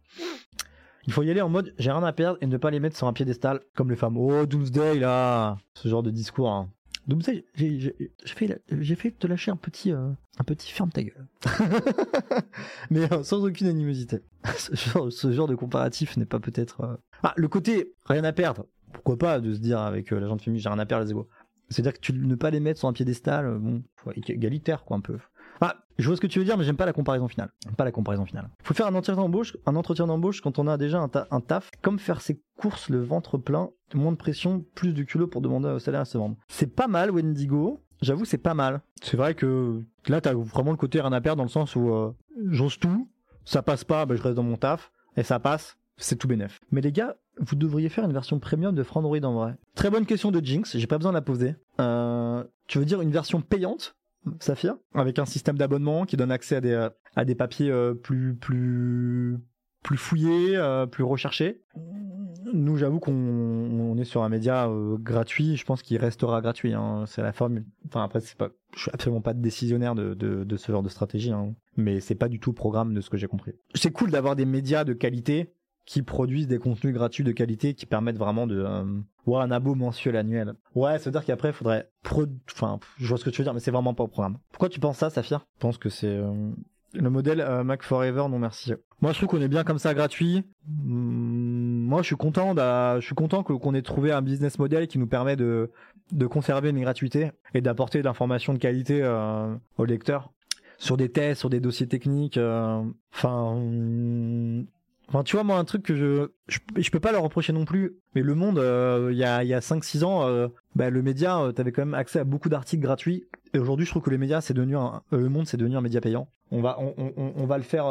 Il faut y aller en mode j'ai rien à perdre et ne pas les mettre sur un piédestal comme les femmes. Oh, Doomsday là Ce genre de discours. Hein. Doomsday, j'ai fait, fait te lâcher un petit, euh, un petit ferme ta gueule. Mais euh, sans aucune animosité. ce, genre, de comparatif n'est pas peut-être. Euh, ah, le côté rien à perdre. Pourquoi pas de se dire avec l'agent de famille j'ai rien à perdre les égaux. C'est-à-dire que tu ne pas les mettre sur un piédestal, bon, égalitaire quoi un peu. Ah, je vois ce que tu veux dire, mais j'aime pas la comparaison finale. Pas la comparaison finale. Faut faire un entretien d'embauche, un entretien d'embauche quand on a déjà un, taf, comme faire ses courses le ventre plein, moins de pression, plus de culot pour demander au salaire à se vendre. C'est pas mal, Wendigo. J'avoue, c'est pas mal. C'est vrai que là, t'as vraiment le côté rien à perdre dans le sens où euh, j'ose tout, ça passe pas, bah, je reste dans mon taf, et ça passe, c'est tout bénef. Mais les gars, vous devriez faire une version premium de Frandroid en vrai. Très bonne question de Jinx, j'ai pas besoin de la poser. Euh, tu veux dire une version payante Saphir, avec un système d'abonnement qui donne accès à des, euh, à des papiers euh, plus, plus, plus fouillés, plus recherchés? Nous, j'avoue qu'on est sur un média gratuit. Je pense qu'il restera gratuit. Hein. C'est la formule. Enfin, après, c'est pas. Je suis absolument pas décisionnaire de, de, de ce genre de stratégie, hein. mais c'est pas du tout le programme de ce que j'ai compris. C'est cool d'avoir des médias de qualité qui produisent des contenus gratuits de qualité qui permettent vraiment de euh, un abo mensuel annuel. Ouais, ça veut dire qu'après il faudrait enfin, je vois ce que tu veux dire mais c'est vraiment pas au programme. Pourquoi tu penses ça, Saphir Je pense que c'est euh, le modèle euh, Mac Forever non merci. Moi je trouve qu'on est bien comme ça gratuit. Hmm, moi je suis content je suis content qu'on ait trouvé un business model qui nous permet de de conserver une gratuité et d'apporter de l'information de qualité aux lecteurs sur des tests, sur des dossiers techniques. Enfin, Enfin, tu vois, moi, un truc que je, je, peux pas leur reprocher non plus, mais le monde, euh, il y a, y a 5-6 ans, euh, bah, le média, euh, t'avais quand même accès à beaucoup d'articles gratuits. Et aujourd'hui, je trouve que c'est devenu un, le monde, c'est devenu un média payant. On va, on, va le faire,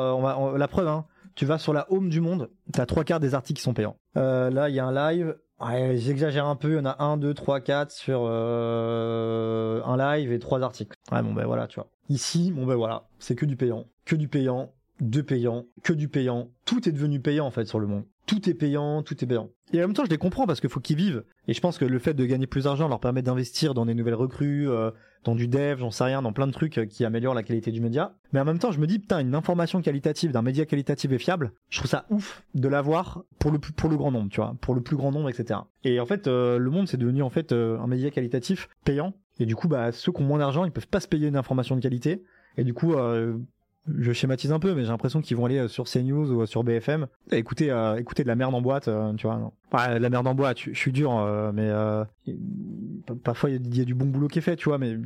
la preuve, hein. Tu vas sur la home du monde, t'as trois quarts des articles qui sont payants. là, il y a un live. Ouais, j'exagère un peu, il y en a un, deux, trois, quatre sur un live et trois articles. Ouais, bon ben voilà, tu vois. Ici, bon ben voilà, c'est que du payant, que du payant, de payant, que du payant. Tout est devenu payant en fait sur le monde. Tout est payant, tout est payant. Et en même temps, je les comprends parce qu'il faut qu'ils vivent. Et je pense que le fait de gagner plus d'argent leur permet d'investir dans des nouvelles recrues, euh, dans du dev, j'en sais rien, dans plein de trucs euh, qui améliorent la qualité du média. Mais en même temps, je me dis, putain, une information qualitative d'un média qualitatif et fiable, je trouve ça ouf de l'avoir pour le, pour le grand nombre, tu vois, pour le plus grand nombre, etc. Et en fait, euh, le monde, c'est devenu en fait un média qualitatif payant. Et du coup, bah, ceux qui ont moins d'argent, ils peuvent pas se payer une information de qualité Et du coup, euh, je schématise un peu, mais j'ai l'impression qu'ils vont aller euh, sur CNews ou euh, sur BFM et écouter, euh, de la merde en boîte, euh, tu vois. Ouais, la merde en boîte, je suis dur, mais parfois il y, y a du bon boulot qui est fait, tu vois, mais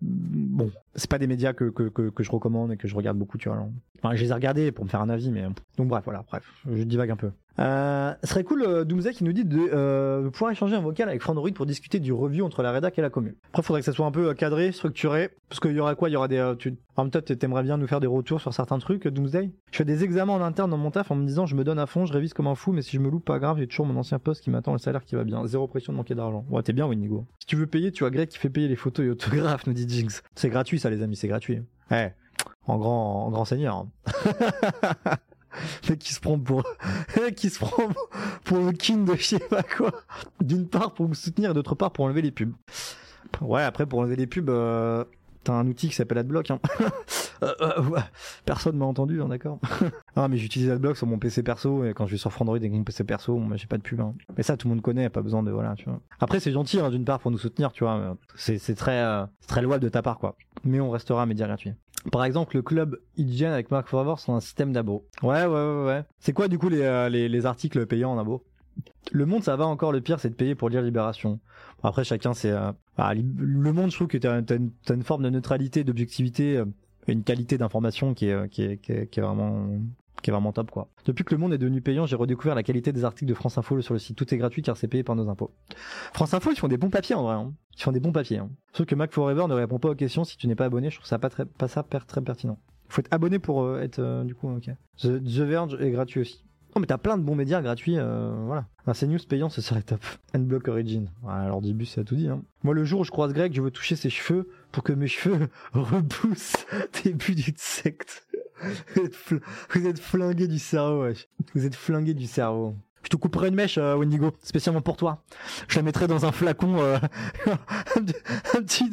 bon, c'est pas des médias que, que, que, je recommande et que je regarde beaucoup, tu vois. Enfin, je les ai regardés pour me faire un avis, mais donc bref, voilà, bref, je divague un peu. Euh, ce serait cool, euh, Doomsday qui nous dit de euh, pouvoir échanger un vocal avec Frandroid pour discuter du review entre la rédac et la commune. Après, faudrait que ça soit un peu euh, cadré, structuré, parce qu'il y aura quoi? Il y aura des. euh, tu... En même temps, t'aimerais bien nous faire des retours sur certains trucs, euh, Doomsday? Je fais des examens en interne dans mon taf en me disant je me donne à fond, je révise comme un fou, mais si je me loupe, pas grave, j'ai toujours mon ancien poste qui m'attend, le salaire qui va bien. Zéro pression de manquer d'argent. Ouais, t'es bien, Winigo. Si tu veux payer, tu as Greg qui fait payer les photos et autographes, nous dit Jinx. C'est gratuit, ça, les amis, c'est gratuit. Ouais, en grand, en grand seigneur. mec qui se prend pour, qui se prend pour le king de je sais pas quoi. D'une part pour vous soutenir et d'autre part pour enlever les pubs. Ouais, après pour enlever les pubs, euh, t'as un outil qui s'appelle AdBlock. Hein. Euh, euh. Personne m'a entendu, hein, d'accord. ah mais j'utilise AdBlock sur mon PC perso et quand je vais sur Frandroid avec mon PC perso, j'ai pas de pub. hein. Mais ça tout le monde connaît, pas besoin de voilà, tu vois. Après c'est gentil hein, d'une part pour nous soutenir, tu vois. C'est très euh, très louable de ta part quoi. Mais on restera média gratuit. Par exemple, le club Hygiene avec Mark Forever sont un système d'abo. Ouais, ouais, ouais, ouais. C'est quoi du coup les, euh, les articles payants en abo? Le Monde, ça va encore. Le pire, c'est de payer pour lire Libération. Après, chacun, c'est. euh, ah, li- le Monde, je trouve que t'as une, forme de neutralité, d'objectivité, euh, une qualité d'information qui est, euh, vraiment qui top quoi. Depuis que le monde est devenu payant, j'ai redécouvert la qualité des articles de France Info sur le site. Tout est gratuit car c'est payé par nos impôts. France Info, ils font des bons papiers en vrai. Hein. Ils font des bons papiers. Hein. Sauf que Mac Forever ne répond pas aux questions si tu n'es pas abonné. Je trouve ça pas très, pas ça très pertinent. Faut être abonné pour euh, être du coup ok. The, The Verge est gratuit aussi. Oh mais t'as plein de bons médias gratuits, euh, voilà. Un CNews payant, ce serait top. Endblock Origin. Voilà, alors début, ça a tout dit. Hein. Moi, le jour où je croise Greg, je veux toucher ses cheveux pour que mes cheveux repoussent. Début d'une secte. Vous êtes, vous flingué du cerveau, wesh. Vous êtes flingué du cerveau. Je te couperai une mèche, euh, Wendigo, spécialement pour toi. Je la mettrai dans un flacon, euh, un, petit,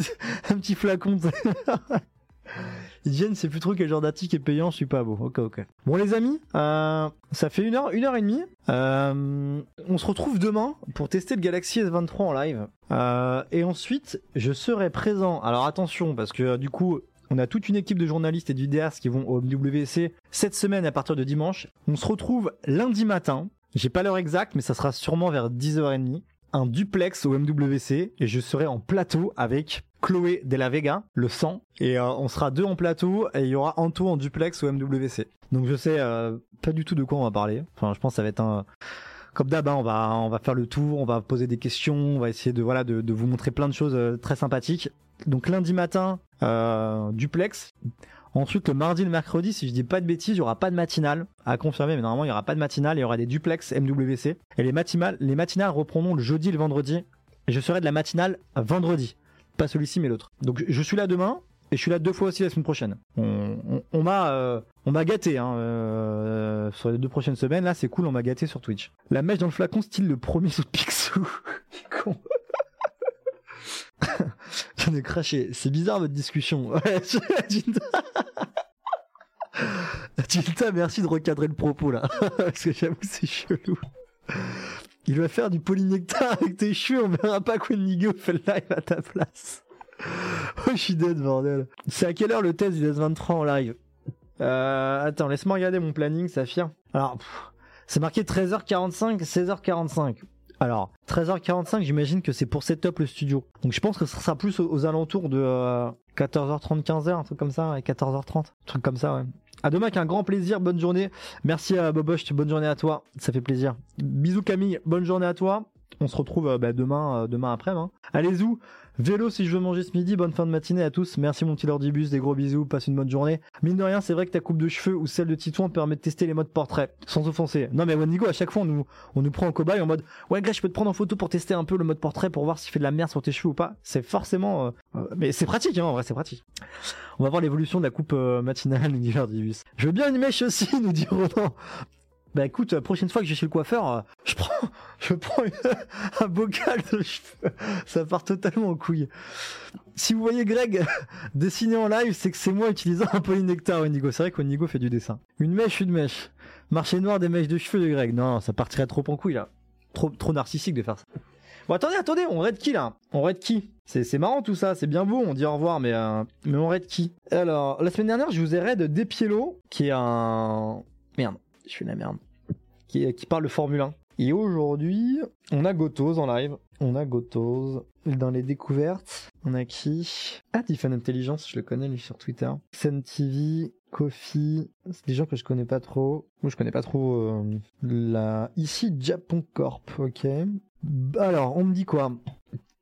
un petit flacon. Hygiène, c'est plus trop quel genre d'article est payant, je suis pas beau. Ok, ok. Bon, les amis, euh, ça fait une heure, une heure et demie. Euh, on se retrouve demain pour tester le Galaxy S23 en live. Euh, et ensuite, je serai présent. Alors attention, parce que euh, du coup, on a toute une équipe de journalistes et de vidéastes qui vont au MWC cette semaine à partir de dimanche. On se retrouve lundi matin. J'ai pas l'heure exacte, mais ça sera sûrement vers 10h30. Un duplex au MWC et je serai en plateau avec Chloé de la Vega, le sang, et euh, on sera deux en plateau et il y aura Anto en duplex au MWC. Donc je sais euh, pas du tout de quoi on va parler. Enfin, je pense que ça va être un comme d'hab, hein, on va on va faire le tour, on va poser des questions, on va essayer de voilà de, de vous montrer plein de choses euh, très sympathiques. Donc lundi matin, euh, duplex. Ensuite, le mardi le mercredi, si je dis pas de bêtises, il y aura pas de matinale à confirmer, mais normalement il y aura pas de matinale, il y aura des duplex MWC. Et les matinales, les matinales reprendront le jeudi le vendredi. Et je serai de la matinale vendredi, pas celui-ci mais l'autre. Donc je suis là demain et je suis là deux fois aussi la semaine prochaine. On, m'a euh, on m'a gâté hein, euh, sur les deux prochaines semaines. Là c'est cool, on m'a gâté sur Twitch. La mèche dans le flacon style le premier sous Picsou. Con. J'en ai craché. C'est bizarre votre discussion. Ouais, merci de recadrer le propos là. Parce que j'avoue, c'est chelou. Il va faire du polynectar avec tes cheveux, on verra pas que Nigo fait le live à ta place. Oh, je suis dead, bordel. C'est à quelle heure le test du DS23 en live? Euh, Attends, laisse-moi regarder mon planning, Saphir. Alors, c'est marqué 13h45, 16h45. Alors, 13h45, j'imagine que c'est pour setup le studio. Donc je pense que ce sera plus aux, alentours de euh, 14h30, 15h, un truc comme ça, et 14h30, un truc comme ça, ouais. À demain, avec un grand plaisir, bonne journée. Merci à Boboche, bonne journée à toi, ça fait plaisir. Bisous Camille, bonne journée à toi. On se retrouve euh, bah, demain, euh, demain après. Hein. Allez zou, vélo si je veux manger ce midi. Bonne fin de matinée à tous. Merci mon petit Lordibus, des gros bisous, passe une bonne journée. Mine de rien, c'est vrai que ta coupe de cheveux ou celle de Titouan permet de tester les modes portrait, sans offenser. Non mais Wendigo, à chaque fois on nous, prend en cobaye en mode ouais Greg, je peux te prendre en photo pour tester un peu le mode portrait pour voir s'il fait de la merde sur tes cheveux ou pas. C'est forcément, euh, mais c'est pratique hein, en vrai, c'est pratique. On va voir l'évolution de la coupe matinale, nous Lordibus. Je veux bien une mèche aussi, nous dit Ronan. Bah écoute, prochaine fois que je chez le coiffeur, euh, je prends, je prends une- un bocal de cheveux. Ça part totalement en couille. Si vous voyez Greg dessiner en live, c'est que c'est moi utilisant un polynectar Onigo. C'est vrai qu'Onigo fait du dessin. Une mèche, une mèche. Marché noir des mèches de cheveux de Greg. Non, ça partirait trop en couille là. Trop, trop narcissique de faire ça. Bon attendez, attendez, on raid qui là? On raid qui? C'est c'est marrant tout ça, c'est bien beau, on dit au revoir, mais, euh, mais on raid qui? Alors, la semaine dernière, je vous ai raid Despiello, qui est un... Merde, je de la merde. Qui, qui parle de Formule 1. Et aujourd'hui, on a Gotos en live. On a Gotos. Dans les découvertes, on a qui? Ah, Tiffany Intelligence, je le connais lui sur Twitter. Sen TV, Kofi, c'est des gens que je connais pas trop. Moi, je connais pas trop euh, la... Ici, Japon Corp, ok. Alors, on me dit quoi?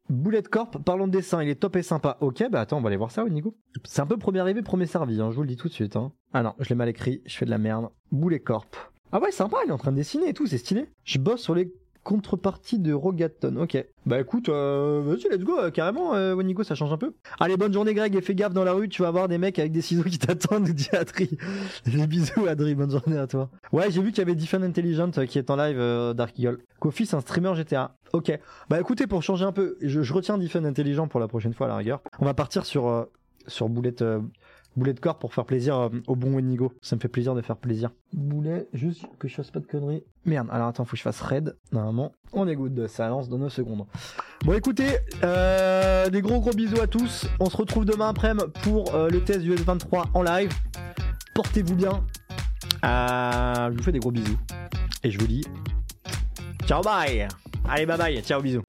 Bullet Corp, parlons de dessin, il est top et sympa. Ok, bah attends, on va aller voir ça, ouais, Nico. C'est un peu premier arrivé, premier servi, hein, je vous le dis tout de suite. Hein. Ah non, je l'ai mal écrit, je fais de la merde. Bullet Corp. Ah ouais, sympa, il est en train de dessiner et tout, c'est stylé. Je bosse sur les contreparties de Rogaton, ok. Bah écoute, euh, vas-y, let's go, euh, carrément, euh, Nico, ça change un peu. Allez, bonne journée Greg, et fais gaffe dans la rue, tu vas voir des mecs avec des ciseaux qui t'attendent, nous dit Adri. Des bisous Adri, bonne journée à toi. Ouais, j'ai vu qu'il y avait Different Intelligent euh, qui est en live, Dark Eagle. Kofi, c'est un streamer GTA. Ok. Bah écoutez, pour changer un peu, je, retiens Different Intelligent pour la prochaine fois à la rigueur. On va partir sur, sur Boulette, Boulet de corps pour faire plaisir euh, au bon Wenigo. Ça me fait plaisir de faire plaisir. Boulet, juste que je fasse pas de conneries. Merde, alors attends, faut que je fasse raid. Normalement, on est good. Ça lance dans 9 secondes. Bon, écoutez, euh, des gros gros bisous à tous. On se retrouve demain après-midi pour euh, le test du S23 en live. Portez-vous bien. Euh, je vous fais des gros bisous. Et je vous dis ciao bye. Allez, bye bye. Ciao, bisous.